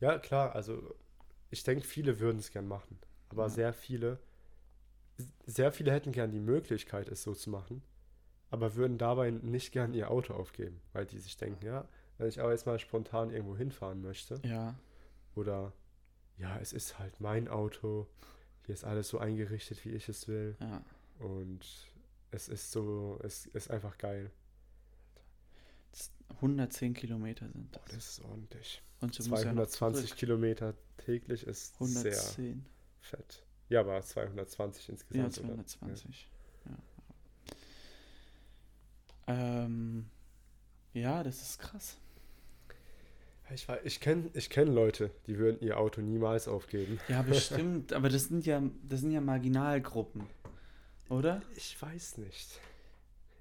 Ja, klar, also ich denke, viele würden es gern machen. Aber Ja. sehr viele, sehr viele hätten gern die Möglichkeit, es so zu machen, aber würden dabei nicht gern ihr Auto aufgeben, weil die sich denken, ja, wenn ich aber jetzt mal spontan irgendwo hinfahren möchte, Ja, oder ja, es ist halt mein Auto, hier ist alles so eingerichtet, wie ich es will, ja. und es ist so, es ist einfach geil. 110 Kilometer sind das. das ist ordentlich. Und du musst ja noch 220 zurück. Kilometer täglich ist sehr 110. fett. Ja, aber 220 Ja, insgesamt. oder? 220. Ja. Ähm, ja, das ist krass. Ja. Ich, ich kenne ich kenn Leute, die würden ihr Auto niemals aufgeben. Ja, bestimmt, aber das sind ja, das sind ja Marginalgruppen, oder? Ich weiß nicht.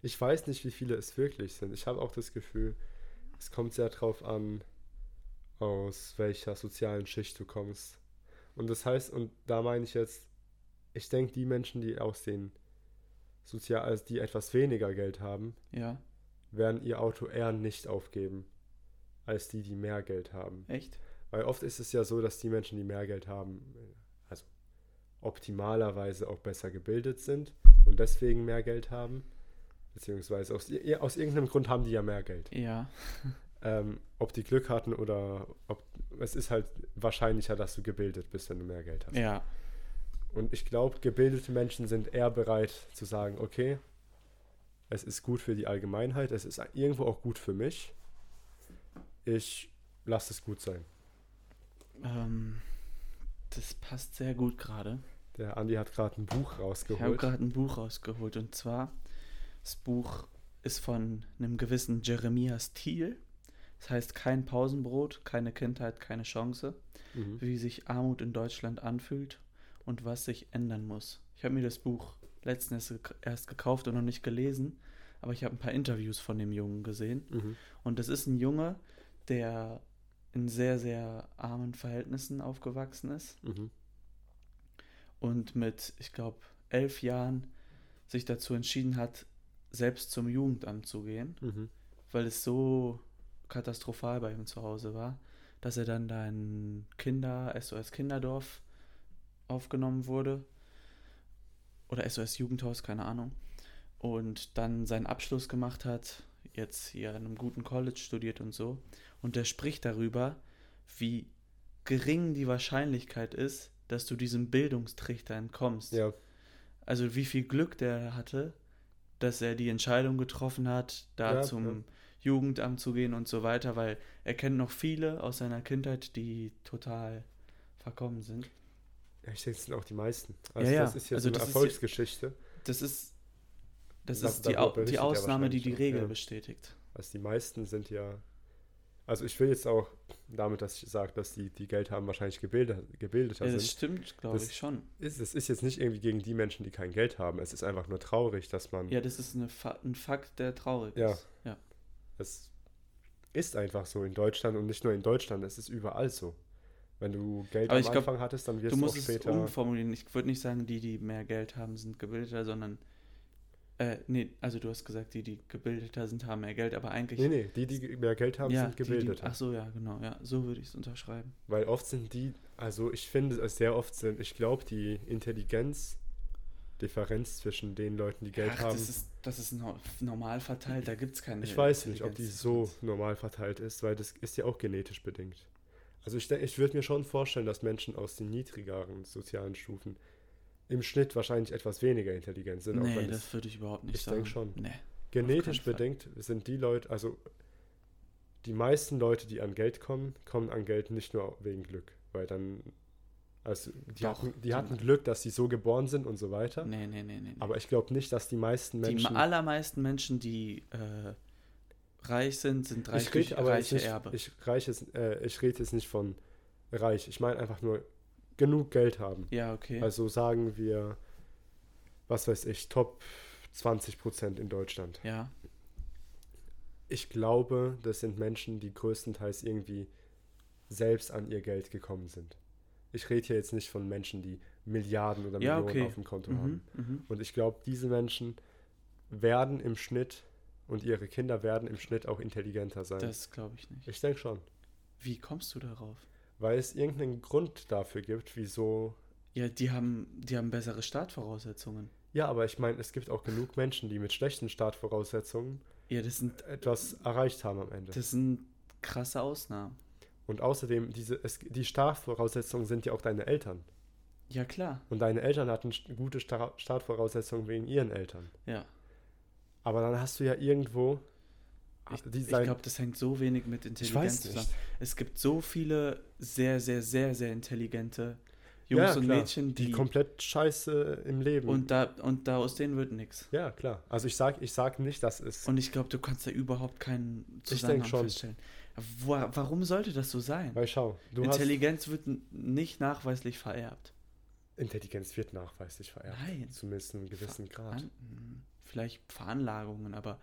Ich weiß nicht, wie viele es wirklich sind. Ich habe auch das Gefühl, es kommt sehr drauf an, aus welcher sozialen Schicht du kommst. Und das heißt, und da meine ich jetzt, ich denke, die Menschen, die aus den sozial, also die etwas weniger Geld haben, Ja, werden ihr Auto eher nicht aufgeben, als die, die mehr Geld haben. echt? Weil oft ist es ja so, dass die Menschen, die mehr Geld haben, also optimalerweise auch besser gebildet sind und deswegen mehr Geld haben. Beziehungsweise aus, aus irgendeinem Grund haben die ja mehr Geld. Ja, Ähm, ob die Glück hatten oder ob es ist halt wahrscheinlicher, dass du gebildet bist, wenn du mehr Geld hast. ja, Und ich glaube, gebildete Menschen sind eher bereit zu sagen, okay, es ist gut für die Allgemeinheit, es ist irgendwo auch gut für mich. Ich lasse es gut sein. ähm, das passt sehr gut gerade. Der Andi hat gerade ein Buch Ich habe rausgeholt. gerade ein Buch rausgeholt und zwar, das Buch ist von einem gewissen Jeremias Thiel. Das heißt Kein Pausenbrot, keine Kindheit, keine Chance. Mhm. wie sich Armut in Deutschland anfühlt und was sich ändern muss. Ich habe mir das Buch letztens erst gekauft und noch nicht gelesen, aber ich habe ein paar Interviews von dem Jungen gesehen. Mhm. Und das ist ein Junge, der in sehr, sehr armen Verhältnissen aufgewachsen ist Mhm. und mit, ich glaube, elf Jahren sich dazu entschieden hat, selbst zum Jugendamt zu gehen, Mhm. weil es so katastrophal bei ihm zu Hause war, dass er dann da in Kinder, SOS Kinderdorf aufgenommen wurde. Oder SOS Jugendhaus, keine Ahnung. Und dann seinen Abschluss gemacht hat, jetzt hier an einem guten College studiert und so. Und der spricht darüber, wie gering die Wahrscheinlichkeit ist, dass du diesem Bildungstrichter entkommst. Ja, Also wie viel Glück der hatte, dass er die Entscheidung getroffen hat, da Ja, zum ja. Jugendamt zu gehen und so weiter, weil er kennt noch viele aus seiner Kindheit, die total verkommen sind. Ja, ich denke, es sind auch die meisten. Also Ja, ja. das ist ja Also so eine das ist Erfolgsgeschichte. Das ist, das Da- ist die, Au die Ausnahme, die die Regel ja. bestätigt. Also die meisten sind ja. Also ich will jetzt auch damit, dass ich sage, dass die, die Geld haben, wahrscheinlich gebildet, gebildeter Ja, das sind. stimmt, glaube Das- ich schon. Ist, es ist jetzt nicht irgendwie gegen die Menschen, die kein Geld haben. Es ist einfach nur traurig, dass man. Ja, das ist eine ein Fakt, der traurig Ja. ist. Ja. Es ist einfach so in Deutschland und nicht nur in Deutschland, es ist überall so. Wenn du Geld Aber am ich glaub, Anfang hattest, dann wirst Du du, musst auch es später. umformulieren. Ich würde nicht sagen, die, die mehr Geld haben, sind gebildeter, sondern. Äh, nee, also du hast gesagt, die, die gebildeter sind, haben mehr Geld, aber eigentlich. Nee, nee, die, die mehr Geld haben, ja, sind die, die, gebildet. ach so, ja, genau, ja, so würde ich es unterschreiben. Weil oft sind die, also ich finde es sehr oft sind, ich glaube, die Intelligenzdifferenz zwischen den Leuten, die Geld ach, haben, das ist, das ist no normal verteilt, da gibt es keine. ich weiß nicht, ob die so normal verteilt ist, weil das ist ja auch genetisch bedingt. Also ich, ich würde mir schon vorstellen, dass Menschen aus den niedrigeren sozialen Stufen im Schnitt wahrscheinlich etwas weniger intelligent sind. Nee, es das würde ich überhaupt nicht ich sagen. denk schon. Nee. genetisch bedingt sind die Leute, also die meisten Leute, die an Geld kommen, kommen an Geld nicht nur wegen Glück, weil dann, also die, Doch, hatten, die die- hatten Glück, dass sie so geboren sind und so weiter. Nee, nee, nee, nee. Aber ich glaube nicht, dass die meisten die Menschen. ma- allermeisten Menschen, die äh, reich sind, sind reich ich rede aber reiche nicht, Erbe. ich, reich ist, äh, ich rede jetzt nicht von reich. Ich meine einfach nur genug Geld haben. ja, okay. Also sagen wir, was weiß ich, Top 20 Prozent in Deutschland. ja. Ich glaube, das sind Menschen, die größtenteils irgendwie selbst an ihr Geld gekommen sind. Ich rede hier jetzt nicht von Menschen, die Milliarden oder Ja, Millionen okay. auf dem Konto haben. Mhm, mhm. Und ich glaube, diese Menschen werden im Schnitt und ihre Kinder werden im Schnitt auch intelligenter sein. Das glaube ich nicht. ich denke schon. Wie kommst du darauf? Weil es irgendeinen Grund dafür gibt, wieso. Ja, die haben, die haben bessere Startvoraussetzungen. Ja, aber ich meine, es gibt auch genug Menschen, die mit schlechten Startvoraussetzungen Ja, das sind, etwas erreicht haben am Ende. das sind krasse Ausnahmen. Und außerdem, diese, es, die Startvoraussetzungen sind ja auch deine Eltern. Ja, klar. Und deine Eltern hatten gute Star Startvoraussetzungen wegen ihren Eltern. Ja. Aber dann hast du ja irgendwo. Ich, ich glaube, das hängt so wenig mit ich Intelligenz zusammen. Es gibt so viele sehr, sehr, sehr, sehr intelligente Ja, Jungs und klar, Mädchen, die, die komplett scheiße im Leben. und da und da aus denen wird nichts. ja, klar. Also ich sag, ich sag nicht, dass es. Und ich glaube, du kannst da überhaupt keinen Zusammenhang schon. feststellen. Wo, warum sollte das so sein? weil schau, du hast. Intelligenz wird nicht nachweislich vererbt. Intelligenz wird nachweislich vererbt. Nein. Zumindest in einem gewissen Grad. Veran hm, vielleicht Veranlagungen, aber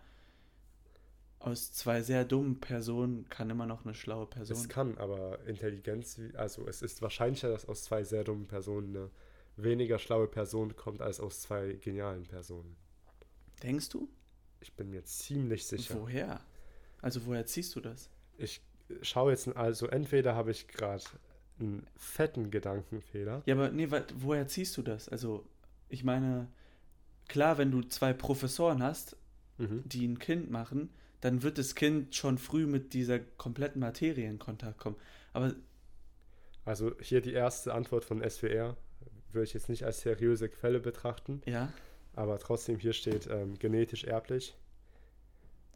aus zwei sehr dummen Personen kann immer noch eine schlaue Person. Es kann, aber Intelligenz, also es ist wahrscheinlicher, dass aus zwei sehr dummen Personen eine weniger schlaue Person kommt, als aus zwei genialen Personen. Denkst du? Ich bin mir ziemlich sicher. Woher? Also woher ziehst du das? Ich schaue jetzt, also entweder habe ich gerade einen fetten Gedankenfehler. Ja, aber nee, woher ziehst du das? Also, ich meine, klar, wenn du zwei Professoren hast, Mhm. die ein Kind machen, dann wird das Kind schon früh mit dieser kompletten Materie in Kontakt kommen. Aber Also hier die erste Antwort von SWR würde ich jetzt nicht als seriöse Quelle betrachten, ja, aber trotzdem hier steht ähm, genetisch erblich.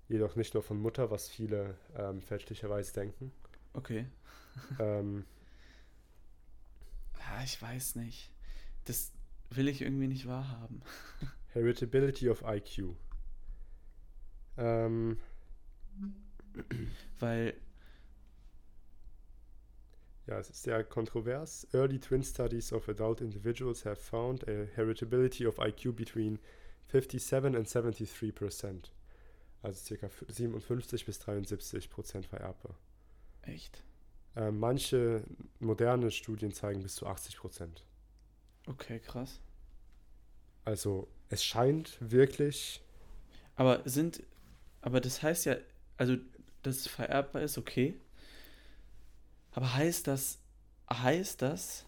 Jedoch nicht nur von Mutter, was viele ähm, fälschlicherweise denken. okay. ähm, Ah, ich weiß nicht. Das will ich irgendwie nicht wahrhaben. Heritability of IQ. Ähm, Weil, ja, es ist sehr kontrovers. Early twin studies of adult individuals have found a heritability of IQ between 57 and 73 percent. Also ca. 57 bis 73 Prozent vererbbar. Echt? Äh, manche moderne Studien zeigen bis zu 80 Prozent. Okay, krass. Also es scheint wirklich. Aber sind, aber das heißt ja, also dass es vererbbar ist, okay. Aber heißt das, heißt das,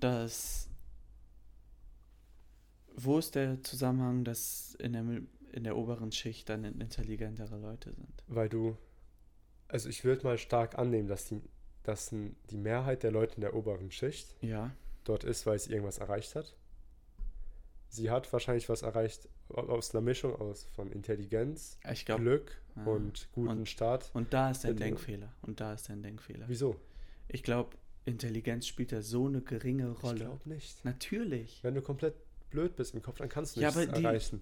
dass wo ist der Zusammenhang, dass in der, in der oberen Schicht dann intelligentere Leute sind? Weil du, also ich würde mal stark annehmen, dass die, dass die Mehrheit der Leute in der oberen Schicht Ja. dort ist, weil sie irgendwas erreicht hat. Sie hat wahrscheinlich was erreicht aus einer Mischung aus von Intelligenz, Ich glaube. Glück Ah. und guten Und- Start. Und da ist dein. Denkfehler. Und da ist dein Denkfehler. Wieso? Ich glaube, Intelligenz spielt da so eine geringe Ich Rolle. glaube nicht. Natürlich. Wenn du komplett blöd bist im Kopf, dann kannst du Ja, nichts aber die- erreichen.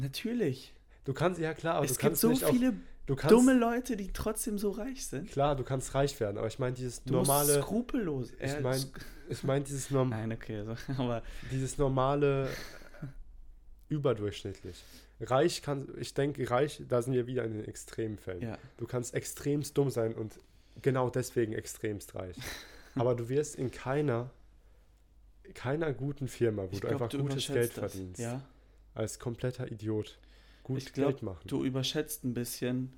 Natürlich. Du kannst, ja klar, aber es du gibt kannst so nicht auf, viele du kannst, dumme Leute, die trotzdem so reich sind. Klar, du kannst reich werden, aber ich meine dieses Du musst normale, skrupellos. ich äh, mein- sk- ich meine dieses, norm, Nein, okay, also, aber dieses normale überdurchschnittlich. Reich kann, ich denke, reich, da sind wir wieder in den Extremfällen. ja. Du kannst extremst dumm sein und genau deswegen extremst reich. Aber du wirst in keiner, keiner guten Firma, wo Ich du glaub, einfach du gutes Geld das. verdienst, Ja. Als kompletter Idiot gut Ich glaub, Geld machen. Du überschätzt ein bisschen.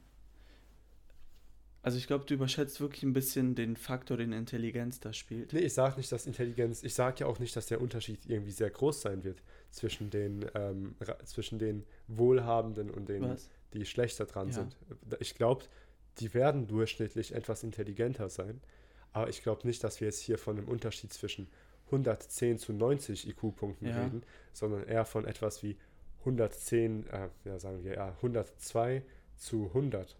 Also ich glaube, du überschätzt wirklich ein bisschen den Faktor, den Intelligenz da spielt. Nee, ich sage nicht, dass Intelligenz, ich sage ja auch nicht, dass der Unterschied irgendwie sehr groß sein wird zwischen den, ähm, zwischen den Wohlhabenden und den, Was? die schlechter dran Ja. sind. Ich glaube, die werden durchschnittlich etwas intelligenter sein, aber ich glaube nicht, dass wir jetzt hier von einem Unterschied zwischen 110 zu 90 IQ-Punkten Ja. reden, sondern eher von etwas wie 110, äh, ja sagen wir, ja, 102 zu 100.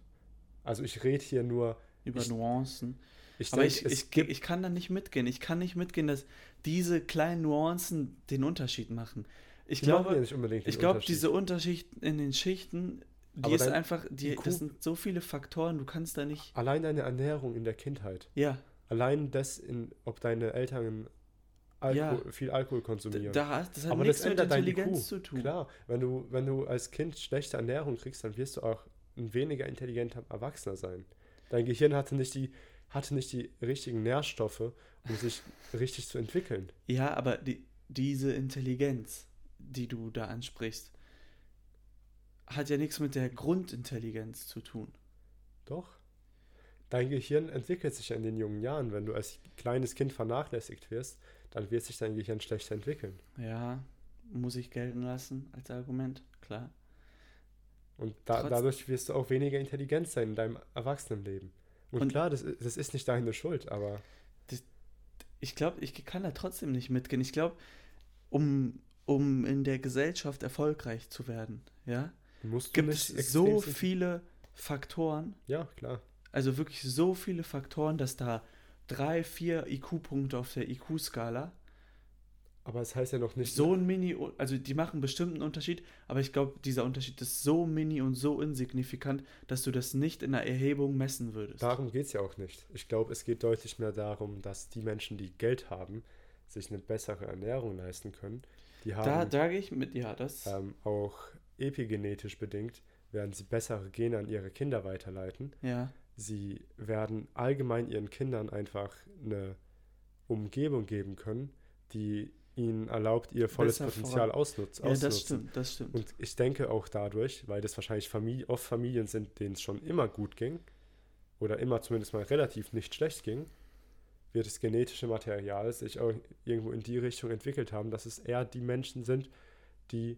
Also ich rede hier nur, Über Ich- Nuancen. ich Aber denke, ich, ich, ich kann da nicht mitgehen. Ich kann nicht mitgehen, dass diese kleinen Nuancen den Unterschied machen. Ich glaube, ich glaube, diese Unterschied in den Schichten, die Aber ist einfach, die, IQ das sind so viele Faktoren, du kannst da nicht. Allein deine Ernährung in der Kindheit. Ja, Allein das, in, ob deine Eltern Alko Ja. viel Alkohol konsumieren. da, das hat Aber nichts das mit Intelligenz IQ. zu tun. Klar, wenn du, wenn du als Kind schlechte Ernährung kriegst, dann wirst du auch ein weniger intelligenter Erwachsener sein. Dein Gehirn hatte nicht die, hatte nicht die richtigen Nährstoffe, um sich richtig zu entwickeln. Ja, aber die, diese Intelligenz, die du da ansprichst, hat ja nichts mit der Grundintelligenz zu tun. Doch. Dein Gehirn entwickelt sich ja in den jungen Jahren. Wenn du als kleines Kind vernachlässigt wirst, dann wird sich dein Gehirn schlechter entwickeln. Ja, muss ich gelten lassen als Argument, klar. Und da, dadurch wirst du auch weniger intelligent sein in deinem Erwachsenenleben. Und, Und- klar, das, das ist nicht deine Schuld, aber Ich glaube, ich kann da trotzdem nicht mitgehen. Ich glaube, um, um in der Gesellschaft erfolgreich zu werden, ja, musst gibt es so viele Faktoren, Ja, klar. also wirklich so viele Faktoren, dass da drei, vier IQ-Punkte auf der IQ-Skala Aber es heißt ja noch nicht. so ein Mini, also die machen bestimmt einen Unterschied, aber ich glaube, dieser Unterschied ist so mini und so insignifikant, dass du das nicht in einer Erhebung messen würdest. Darum geht es ja auch nicht. Ich glaube, es geht deutlich mehr darum, dass die Menschen, die Geld haben, sich eine bessere Ernährung leisten können. Die haben da, da gehe ich mit, ja, das. ähm, auch epigenetisch bedingt, werden sie bessere Gene an ihre Kinder weiterleiten. ja, Sie werden allgemein ihren Kindern einfach eine Umgebung geben können, die ihnen erlaubt, ihr volles Besser Potenzial voran- ausnutz, ja, das auszunutzen. stimmt, das stimmt. Und ich denke auch dadurch, weil das wahrscheinlich Familie, oft Familien sind, denen es schon immer gut ging oder immer zumindest mal relativ nicht schlecht ging, wird das genetische Material sich auch irgendwo in die Richtung entwickelt haben, dass es eher die Menschen sind, die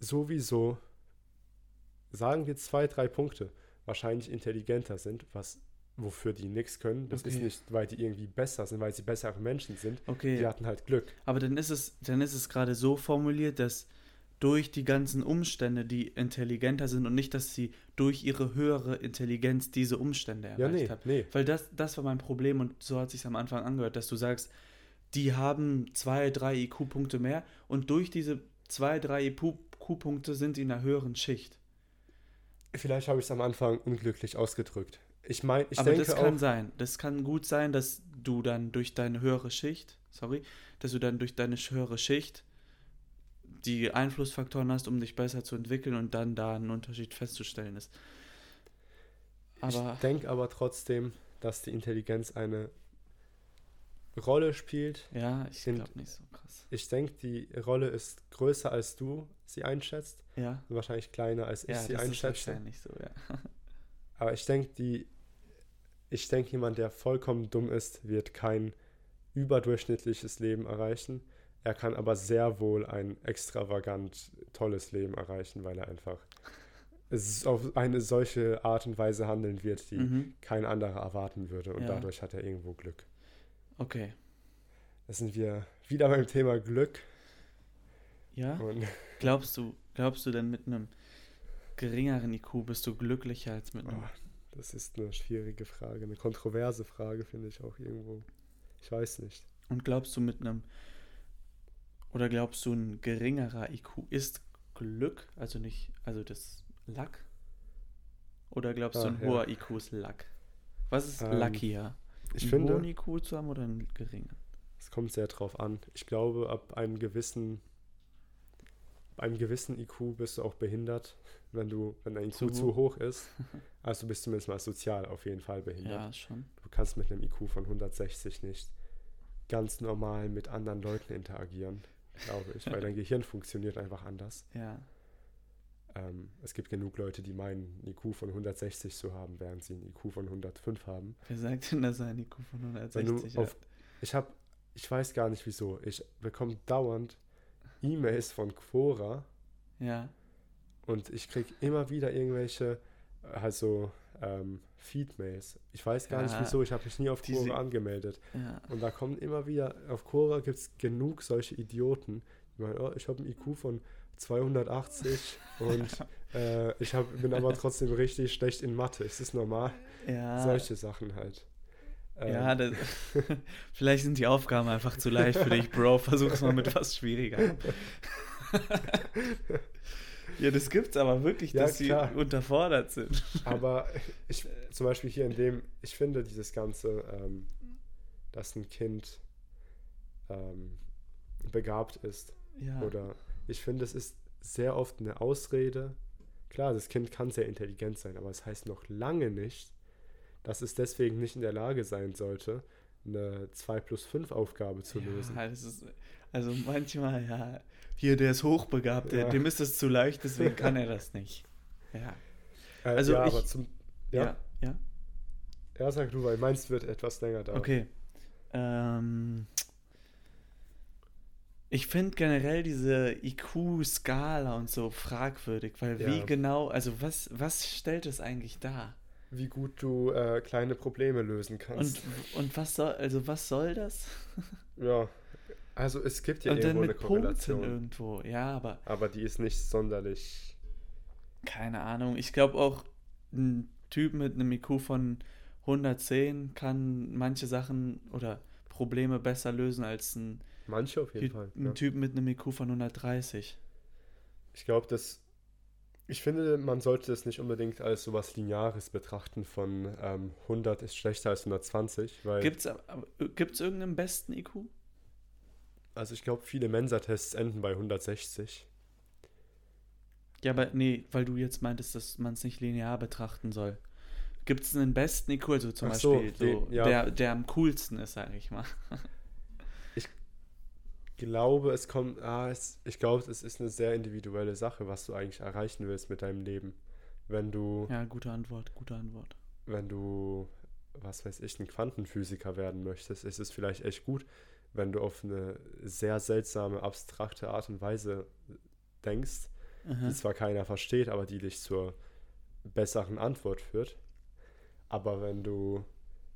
sowieso, sagen wir zwei, drei Punkte, wahrscheinlich intelligenter sind, was wofür die nichts können. Das ist Okay. nicht, weil die irgendwie besser sind, weil sie bessere Menschen sind. Okay, Die hatten halt Glück. aber dann ist es, dann ist es gerade so formuliert, dass durch die ganzen Umstände, die intelligenter sind und nicht, dass sie durch ihre höhere Intelligenz diese Umstände Ja, erreicht nee, haben. nee. Weil das, das war mein Problem und so hat sich am Anfang angehört, dass du sagst, die haben zwei, drei IQ-Punkte mehr und durch diese zwei, drei IQ-Punkte sind die in einer höheren Schicht. Vielleicht habe ich es am Anfang unglücklich ausgedrückt. Ich meine, ich Aber denke das kann auch, sein. Das kann gut sein, dass du dann durch deine höhere Schicht, sorry, dass du dann durch deine höhere Schicht die Einflussfaktoren hast, um dich besser zu entwickeln und dann da einen Unterschied festzustellen ist. Aber ich denke aber trotzdem, dass die Intelligenz eine Rolle spielt. Ja, ich glaube nicht so krass. Ich denke, die Rolle ist größer als du sie einschätzt. Ja. Wahrscheinlich kleiner als ich ja, sie das einschätze. Ist wahrscheinlich so, ja. Aber ich denke, die, ich denke, jemand, der vollkommen dumm ist, wird kein überdurchschnittliches Leben erreichen. Er kann aber sehr wohl ein extravagant tolles Leben erreichen, weil er einfach auf eine solche Art und Weise handeln wird, die mhm. kein anderer erwarten würde. Und ja. dadurch hat er irgendwo Glück. Okay. Da sind wir wieder beim Thema Glück. Ja. Und glaubst du, glaubst du denn mit einem geringeren IQ bist du glücklicher als mit einem? Oh, das ist eine schwierige Frage, eine kontroverse Frage, finde ich auch irgendwo. Ich weiß nicht. Und glaubst du mit einem oder glaubst du ein geringerer IQ ist Glück, also nicht, also das Luck? Oder glaubst ah, du ein ja. hoher IQ ist Luck? Was ist ähm, luckier? Ich einen finde, hohen IQ zu haben oder einen geringen? Es kommt sehr drauf an. Ich glaube, ab einem gewissen, einem gewissen IQ bist du auch behindert, wenn du, wenn dein IQ zu, zu hoch ist. Also du bist zumindest mal sozial auf jeden Fall behindert. Ja, schon. Du kannst mit einem IQ von 160 nicht ganz normal mit anderen Leuten interagieren, glaube ich, weil dein Gehirn funktioniert einfach anders. Ja. Ähm, es gibt genug Leute, die meinen, ein IQ von 160 zu haben, während sie ein IQ von 105 haben. Wer sagt denn, dass er ein IQ von 160 hat? Ich habe, ich weiß gar nicht wieso, ich bekomme dauernd E-Mails von Quora. Ja. Und ich kriege immer wieder irgendwelche, also ähm, Feed-Mails. Ich weiß gar ja, nicht wieso, ich habe mich nie auf Quora angemeldet. Ja. Und da kommen immer wieder, auf Quora gibt es genug solche Idioten, die meinen, oh, ich habe ein IQ von 280 und äh, ich hab, bin aber trotzdem richtig schlecht in Mathe. Ist das normal? Ja. Solche Sachen halt. Ähm. Ja, das, vielleicht sind die Aufgaben einfach zu leicht für dich, Bro. Versuch's mal mit was schwieriger. ja, das gibt's aber wirklich, ja, dass klar. sie unterfordert sind. aber ich, zum Beispiel hier in dem, ich finde dieses Ganze, ähm, dass ein Kind ähm, begabt ist ja. oder ich finde, es ist sehr oft eine Ausrede. Klar, das Kind kann sehr intelligent sein, aber es das heißt noch lange nicht, dass es deswegen nicht in der Lage sein sollte, eine 2 plus 5 Aufgabe zu ja, lösen. Ist, also manchmal, ja, hier, der ist hochbegabt, ja. dem ist das zu leicht, deswegen kann er das nicht. Ja. Äh, also ja, ich, aber zum. Ja? ja, ja. Ja, sag du, weil meins wird etwas länger dauern. Okay. Ähm, ich finde generell diese IQ-Skala und so fragwürdig, weil wie genau, also was, was stellt es eigentlich dar? Wie gut du äh, kleine Probleme lösen kannst. Und, und was soll, also was soll das? ja, also es gibt ja und irgendwo eine Korrelation. Punkten irgendwo, ja, aber. Aber die ist nicht sonderlich. Keine Ahnung. Ich glaube auch, ein Typ mit einem IQ von 110 kann manche Sachen oder Probleme besser lösen als ein Manche auf jeden Fall. Ein ja. Typ mit einem IQ von 130. Ich glaube, dass. Ich finde, man sollte das nicht unbedingt als sowas Lineares betrachten von ähm, 100 ist schlechter als 120, weil... Gibt es gibt's irgendeinen besten IQ? Also ich glaube, viele Mensa-Tests enden bei 160. Ja, aber nee, weil du jetzt meintest, dass man es nicht linear betrachten soll. Gibt es einen besten IQ, also zum Ach Beispiel, so, so, ja. der, der am coolsten ist, sage ich mal. glaube, es kommt, ah, es, ich glaube, es ist eine sehr individuelle Sache, was du eigentlich erreichen willst mit deinem Leben. Wenn du. Ja, gute Antwort, gute Antwort. Wenn du, was weiß ich, ein Quantenphysiker werden möchtest, ist es vielleicht echt gut, wenn du auf eine sehr seltsame, abstrakte Art und Weise denkst, Aha. die zwar keiner versteht, aber die dich zur besseren Antwort führt. Aber wenn du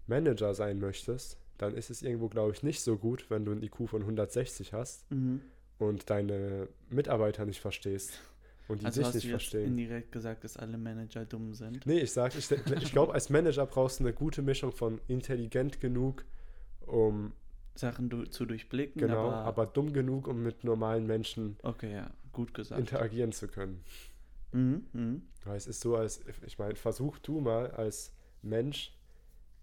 Manager sein möchtest, dann ist es irgendwo, glaube ich, nicht so gut, wenn du ein IQ von 160 hast mhm. und deine Mitarbeiter nicht verstehst und die also dich hast nicht du verstehen. Jetzt indirekt gesagt, dass alle Manager dumm sind. Nee, ich sage, ich, ich glaube, als Manager brauchst du eine gute Mischung von intelligent genug, um Sachen du, zu durchblicken. Genau, aber, aber, dumm genug, um mit normalen Menschen okay, ja, gut gesagt. interagieren zu können. Mhm, mh. Weil es ist so, als, ich meine, versuch du mal als Mensch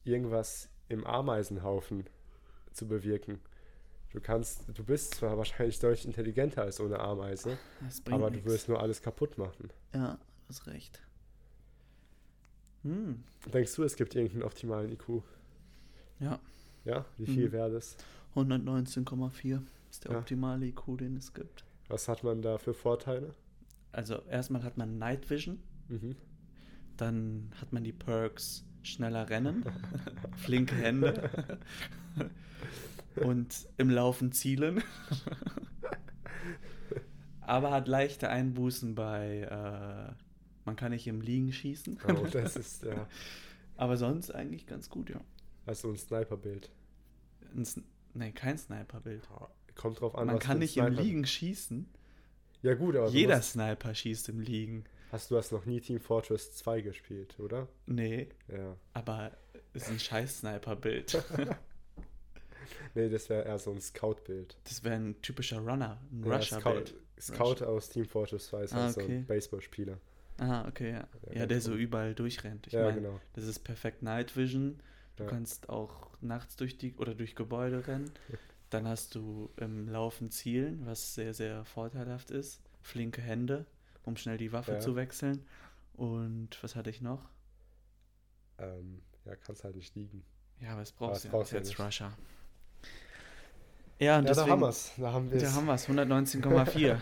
irgendwas im Ameisenhaufen zu bewirken. Du kannst, du bist zwar wahrscheinlich deutlich intelligenter als so eine Ameise, aber du wirst nur alles kaputt machen. Ja, hast recht. Hm, Denkst du, es gibt irgendeinen optimalen IQ? ja, Ja? Wie viel Mhm. wäre das? 119,4 ist der Ja. optimale IQ, den es gibt. Was hat man da für Vorteile? Also erstmal hat man Night Vision, Mhm. dann hat man die Perks schneller rennen, flinke Hände und im Laufen zielen. Aber hat leichte Einbußen bei, äh, man kann nicht im Liegen schießen. Oh, das ist ja Aber sonst eigentlich ganz gut, ja. also ein Sniperbild. Ein Sn nee, kein Sniperbild. Kommt drauf an, Man kann nicht im Sniper- Liegen schießen. Ja gut, aber Jeder du Sniper schießt im Liegen. Hast du hast noch nie Team Fortress 2 gespielt, oder? Nee, Ja. aber ist ein scheiß Sniper-Bild. Nee, das wäre eher so ein Scout-Bild. Das wäre ein typischer Runner, ein Ja, Rusher-Bild. Scout, Scout aus Team Fortress 2 ist Ah, halt so okay. ein Baseballspieler. Ah, okay, ja. Ja, Ja, der so gut. überall durchrennt. Ich ja, meine, genau. das ist perfekt Night Vision. Du Ja. kannst auch nachts durch die oder durch Gebäude rennen. Dann hast du im Laufen Zielen, was sehr, sehr vorteilhaft ist. Flinke Hände, um schnell die Waffe Ja. zu wechseln. Und was hatte ich noch? Ähm, ja, kannst halt nicht liegen. Ja, aber es brauchst du ja brauchst nicht. Rusher. Ja, und ja, da deswegen. Da haben wir Da es. haben wir es, 119,4.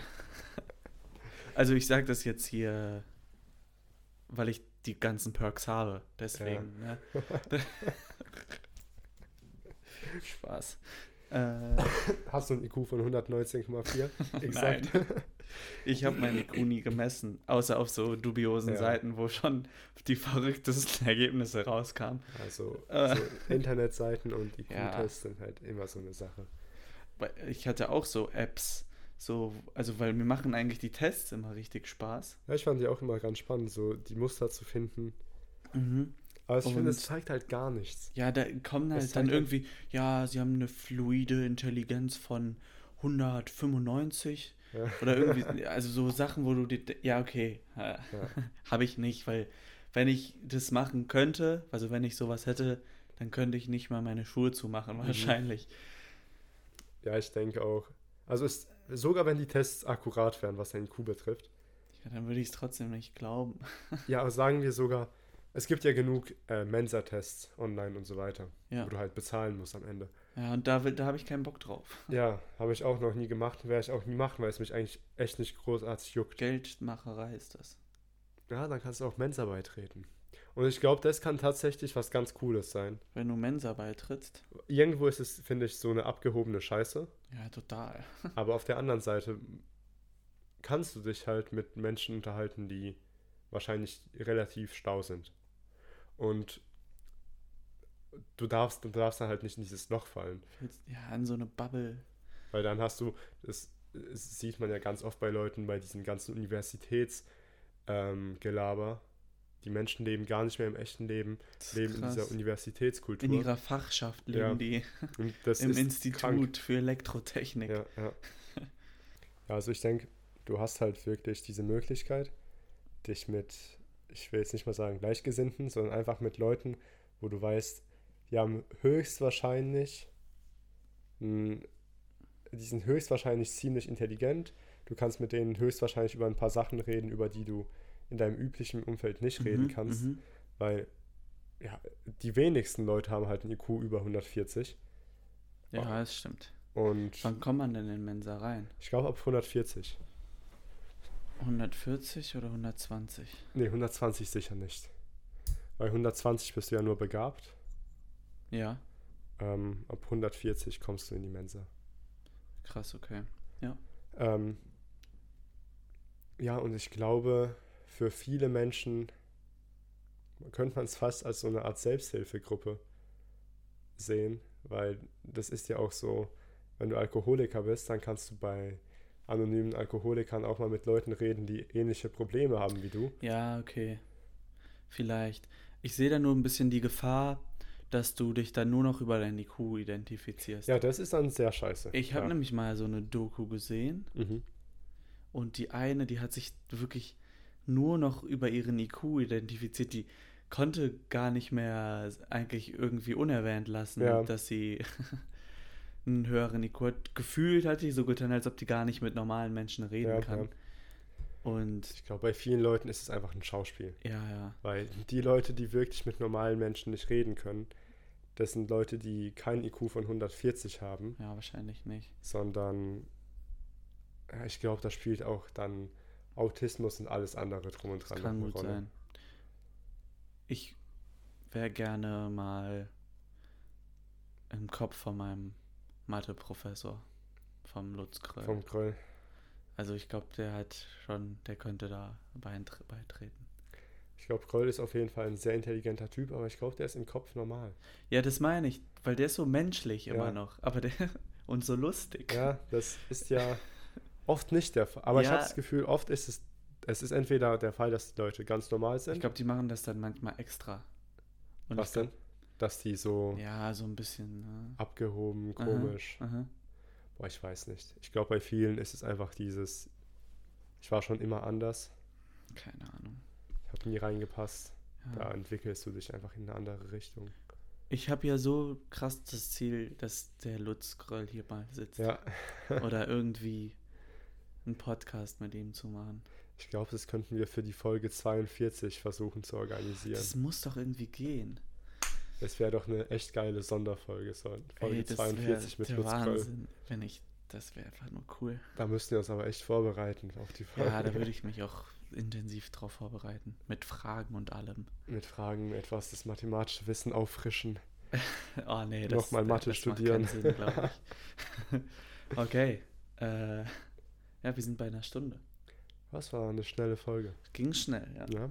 also ich sage das jetzt hier, weil ich die ganzen Perks habe. Deswegen. Ne? Spaß. Äh, Hast du ein IQ von 119,4? Nein. Ich habe mein IQ nie gemessen, außer auf so dubiosen Ja. Seiten, wo schon die verrücktesten Ergebnisse rauskamen. Also, Äh. so Internetseiten und Ja. IQ-Tests sind halt immer so eine Sache. Ich hatte auch so Apps, so, also weil mir machen eigentlich die Tests immer richtig Spaß. Ja, ich fand die auch immer ganz spannend, so die Muster zu finden. Mhm. Aber ich finde, es zeigt halt gar nichts. Ja, da kommen halt dann halt- irgendwie, ja, sie haben eine fluide Intelligenz von 195 Ja. oder irgendwie, also so Sachen, wo du dir, ja, okay, Ja. habe ich nicht, weil wenn ich das machen könnte, also wenn ich sowas hätte, dann könnte ich nicht mal meine Schuhe zumachen, Mhm. wahrscheinlich. Ja, ich denke auch. Also ist, sogar wenn die Tests akkurat wären, was den IQ betrifft. Ja, dann würde ich es trotzdem nicht glauben. Ja, aber sagen wir sogar, es gibt ja genug äh, Mensa-Tests online und so weiter, Ja, wo du halt bezahlen musst am Ende. Ja und da, will- da habe ich keinen Bock drauf. Ja, habe ich auch noch nie gemacht, werde ich auch nie machen, weil es mich eigentlich echt nicht großartig juckt. Geldmacherei ist das. Ja, dann kannst du auch Mensa beitreten. Und ich glaube, das kann tatsächlich was ganz Cooles sein. Wenn du Mensa beitrittst, Irgendwo ist es, finde ich, so eine abgehobene Scheiße. ja, total. Aber auf der anderen Seite kannst du dich halt mit Menschen unterhalten, die wahrscheinlich relativ stau sind. Und du darfst, du darfst dann halt nicht in dieses Loch fallen. Ja, in so eine Bubble. Weil dann hast du, das, das sieht man ja ganz oft bei Leuten, bei diesen ganzen Universitätsgelaber. Ähm, die Menschen leben gar nicht mehr im echten Leben, leben in krass. dieser Universitätskultur. In ihrer Fachschaft leben Ja. die im Institut krank. für Elektrotechnik. Ja, ja. ja, also ich denke, du hast halt wirklich diese Möglichkeit, dich mit, ich will jetzt nicht mal sagen Gleichgesinnten, sondern einfach mit Leuten, wo du weißt, die haben höchstwahrscheinlich, mh, die sind höchstwahrscheinlich ziemlich intelligent. Du kannst mit denen höchstwahrscheinlich über ein paar Sachen reden, über die du in deinem üblichen Umfeld nicht reden Mhm, kannst, mhm. weil ja, die wenigsten Leute haben halt ein IQ über 140 Ja, das stimmt. und Wann kommt man denn in Mensa rein? ich glaube ab 140. 140 oder 120? Nee, 120 sicher nicht. Bei 120 bist du ja nur begabt. Ja, Ähm, ab 140 kommst du in die Mensa. krass, okay. Ähm, ja, und ich glaube, für viele Menschen könnte man es fast als so eine Art Selbsthilfegruppe sehen, weil das ist ja auch so, wenn du Alkoholiker bist, dann kannst du bei anonymen Alkoholikern auch mal mit Leuten reden, die ähnliche Probleme haben wie du. Ja, okay. Vielleicht. Ich sehe da nur ein bisschen die Gefahr, dass du dich dann nur noch über dein IQ identifizierst. Ja, das ist dann sehr scheiße. ich habe ja. nämlich mal so eine Doku gesehen Mhm. und die eine, die hat sich wirklich nur noch über ihren IQ identifiziert. Die konnte gar nicht mehr eigentlich irgendwie unerwähnt lassen, Ja. dass sie einen höheren IQ hat. Gefühlt hat die so getan, als ob die gar nicht mit normalen Menschen reden Ja, kann. Und Ich glaube, bei vielen Leuten ist es einfach ein Schauspiel. ja, ja. Weil die Leute, die wirklich mit normalen Menschen nicht reden können, das sind Leute, die kein IQ von 140 haben, Ja, wahrscheinlich nicht. sondern ich glaube, da spielt auch dann Autismus und alles andere drum und Das dran kann noch eine gut Rolle. sein. Ich wäre gerne mal im Kopf von meinem Mathe-Professor, vom Lutz Kröll. Vom Gröll. Also ich glaube, der hat schon, der könnte da beitre- beitreten. Ich glaube, Groll ist auf jeden Fall ein sehr intelligenter Typ, aber ich glaube, der ist im Kopf normal. Ja, das meine ich, weil der ist so menschlich immer Ja. noch, aber der und so lustig. Ja, das ist ja oft nicht der Fall. Aber ich Ja. habe das Gefühl, oft ist es, es ist entweder der Fall, dass die Leute ganz normal sind. Ich glaube, die machen das dann manchmal extra. Und was ich glaub- denn? Dass die so Ja, so ein bisschen. Ne? abgehoben, Aha, komisch. aha. Boah, ich weiß nicht. Ich glaube, bei vielen ist es einfach dieses, ich war schon immer anders, Keine Ahnung. ich habe nie reingepasst. Ja. Da entwickelst du dich einfach in eine andere Richtung. Ich habe ja so krass das Ziel, dass der Lutz Gröll hier mal sitzt. Ja, Oder irgendwie einen Podcast mit ihm zu machen. ich glaube, das könnten wir für die Folge 42 versuchen zu organisieren. Das muss doch irgendwie gehen. Das wäre doch eine echt geile Sonderfolge. So, Folge Ey, das 42 wär mit Lutz. Wahnsinn, wenn ich, das wäre einfach nur cool. Da müssten wir uns aber echt vorbereiten auf die Folge. Ja, da würde ich mich auch intensiv drauf vorbereiten. Mit Fragen und allem. Mit Fragen etwas das mathematische Wissen auffrischen. Oh nee, das, Nochmal Mathe das macht studieren. keinen Sinn, glaube ich. okay. Äh, ja, wir sind bei einer Stunde. Was war eine schnelle Folge. Ging schnell, ja. Ja.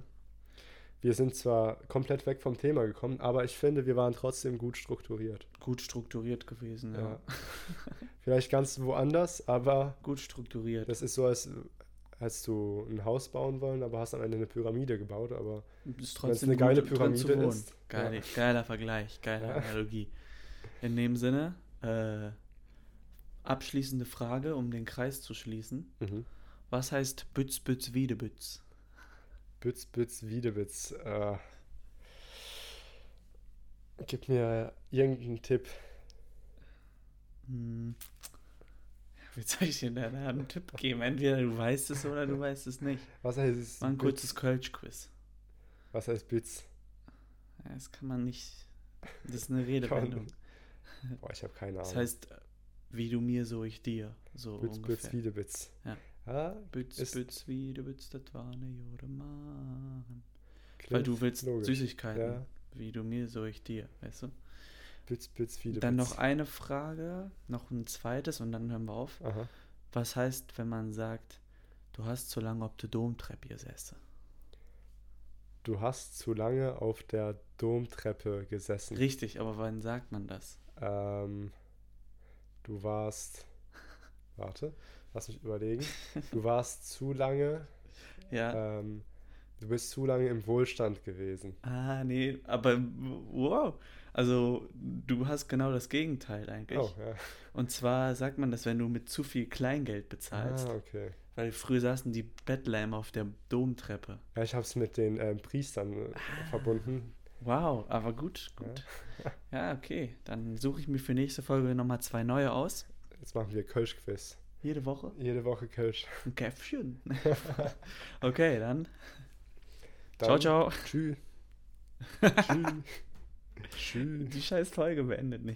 Wir sind zwar komplett weg vom Thema gekommen, aber ich finde, wir waren trotzdem gut strukturiert. Gut strukturiert gewesen, ja. Ja. Vielleicht ganz woanders, aber Gut strukturiert. das ist so, als hättest du ein Haus bauen wollen, aber hast am Ende eine Pyramide gebaut. Aber ist wenn es trotzdem eine geile Pyramide ist. Geil, Geiler Vergleich, geile Ja. Analogie. In dem Sinne, äh, abschließende Frage, um den Kreis zu schließen. Ja. Mhm. Was heißt Bütz, Bütz, Wiedebütz? Bütz, Bütz, Wiedewitz. Äh, gib mir irgendeinen Tipp. Hm. Wie soll ich dir da einen Tipp geben? Entweder du weißt es oder du weißt es nicht. Was heißt es? Mal ein Bütz? kurzes Kölsch-Quiz. Was heißt Bütz? Ja, das kann man nicht. Das ist eine Redewendung. Boah, ich habe keine Das Ahnung. heißt, wie du mir, so ich dir. So Bütz, Bütz, ungefähr. Wiedewitz. Ja. Ja, Bütz, ist- Bütz, Wiedebütz, das war eine Jure Mann. Weil du willst logisch. Süßigkeiten. Ja. Wie du mir, so ich dir, weißt du? Bütz, Bütz, Wiedewitz. Dann noch eine Frage, noch ein zweites und dann hören wir auf. Aha. Was heißt, wenn man sagt, du hast zu lange auf der Domtreppe gesessen? Du hast zu lange auf der Domtreppe gesessen. Richtig, aber wann sagt man das? Ähm, du warst. Warte, lass mich überlegen. Du warst zu lange. Ja. Ähm, du bist zu lange im Wohlstand gewesen. Ah, nee, aber wow. Also, du hast genau das Gegenteil eigentlich. Oh, ja. Und zwar sagt man das, wenn du mit zu viel Kleingeld bezahlst. Ah, okay. Weil früher saßen die Bettler immer auf der Domtreppe. Ja, ich habe es mit den ähm, Priestern äh, Ah. verbunden. Wow, aber gut, gut. Ja, okay. Dann suche ich mir für nächste Folge nochmal zwei neue aus. Jetzt machen wir Kölsch-Quiz. Jede Woche. Jede Woche Kölsch. Ein Käffchen. okay, dann. Dann ciao, ciao. Tschüss. Tschüss. Tschüss. Die scheiß Folge beendet nicht.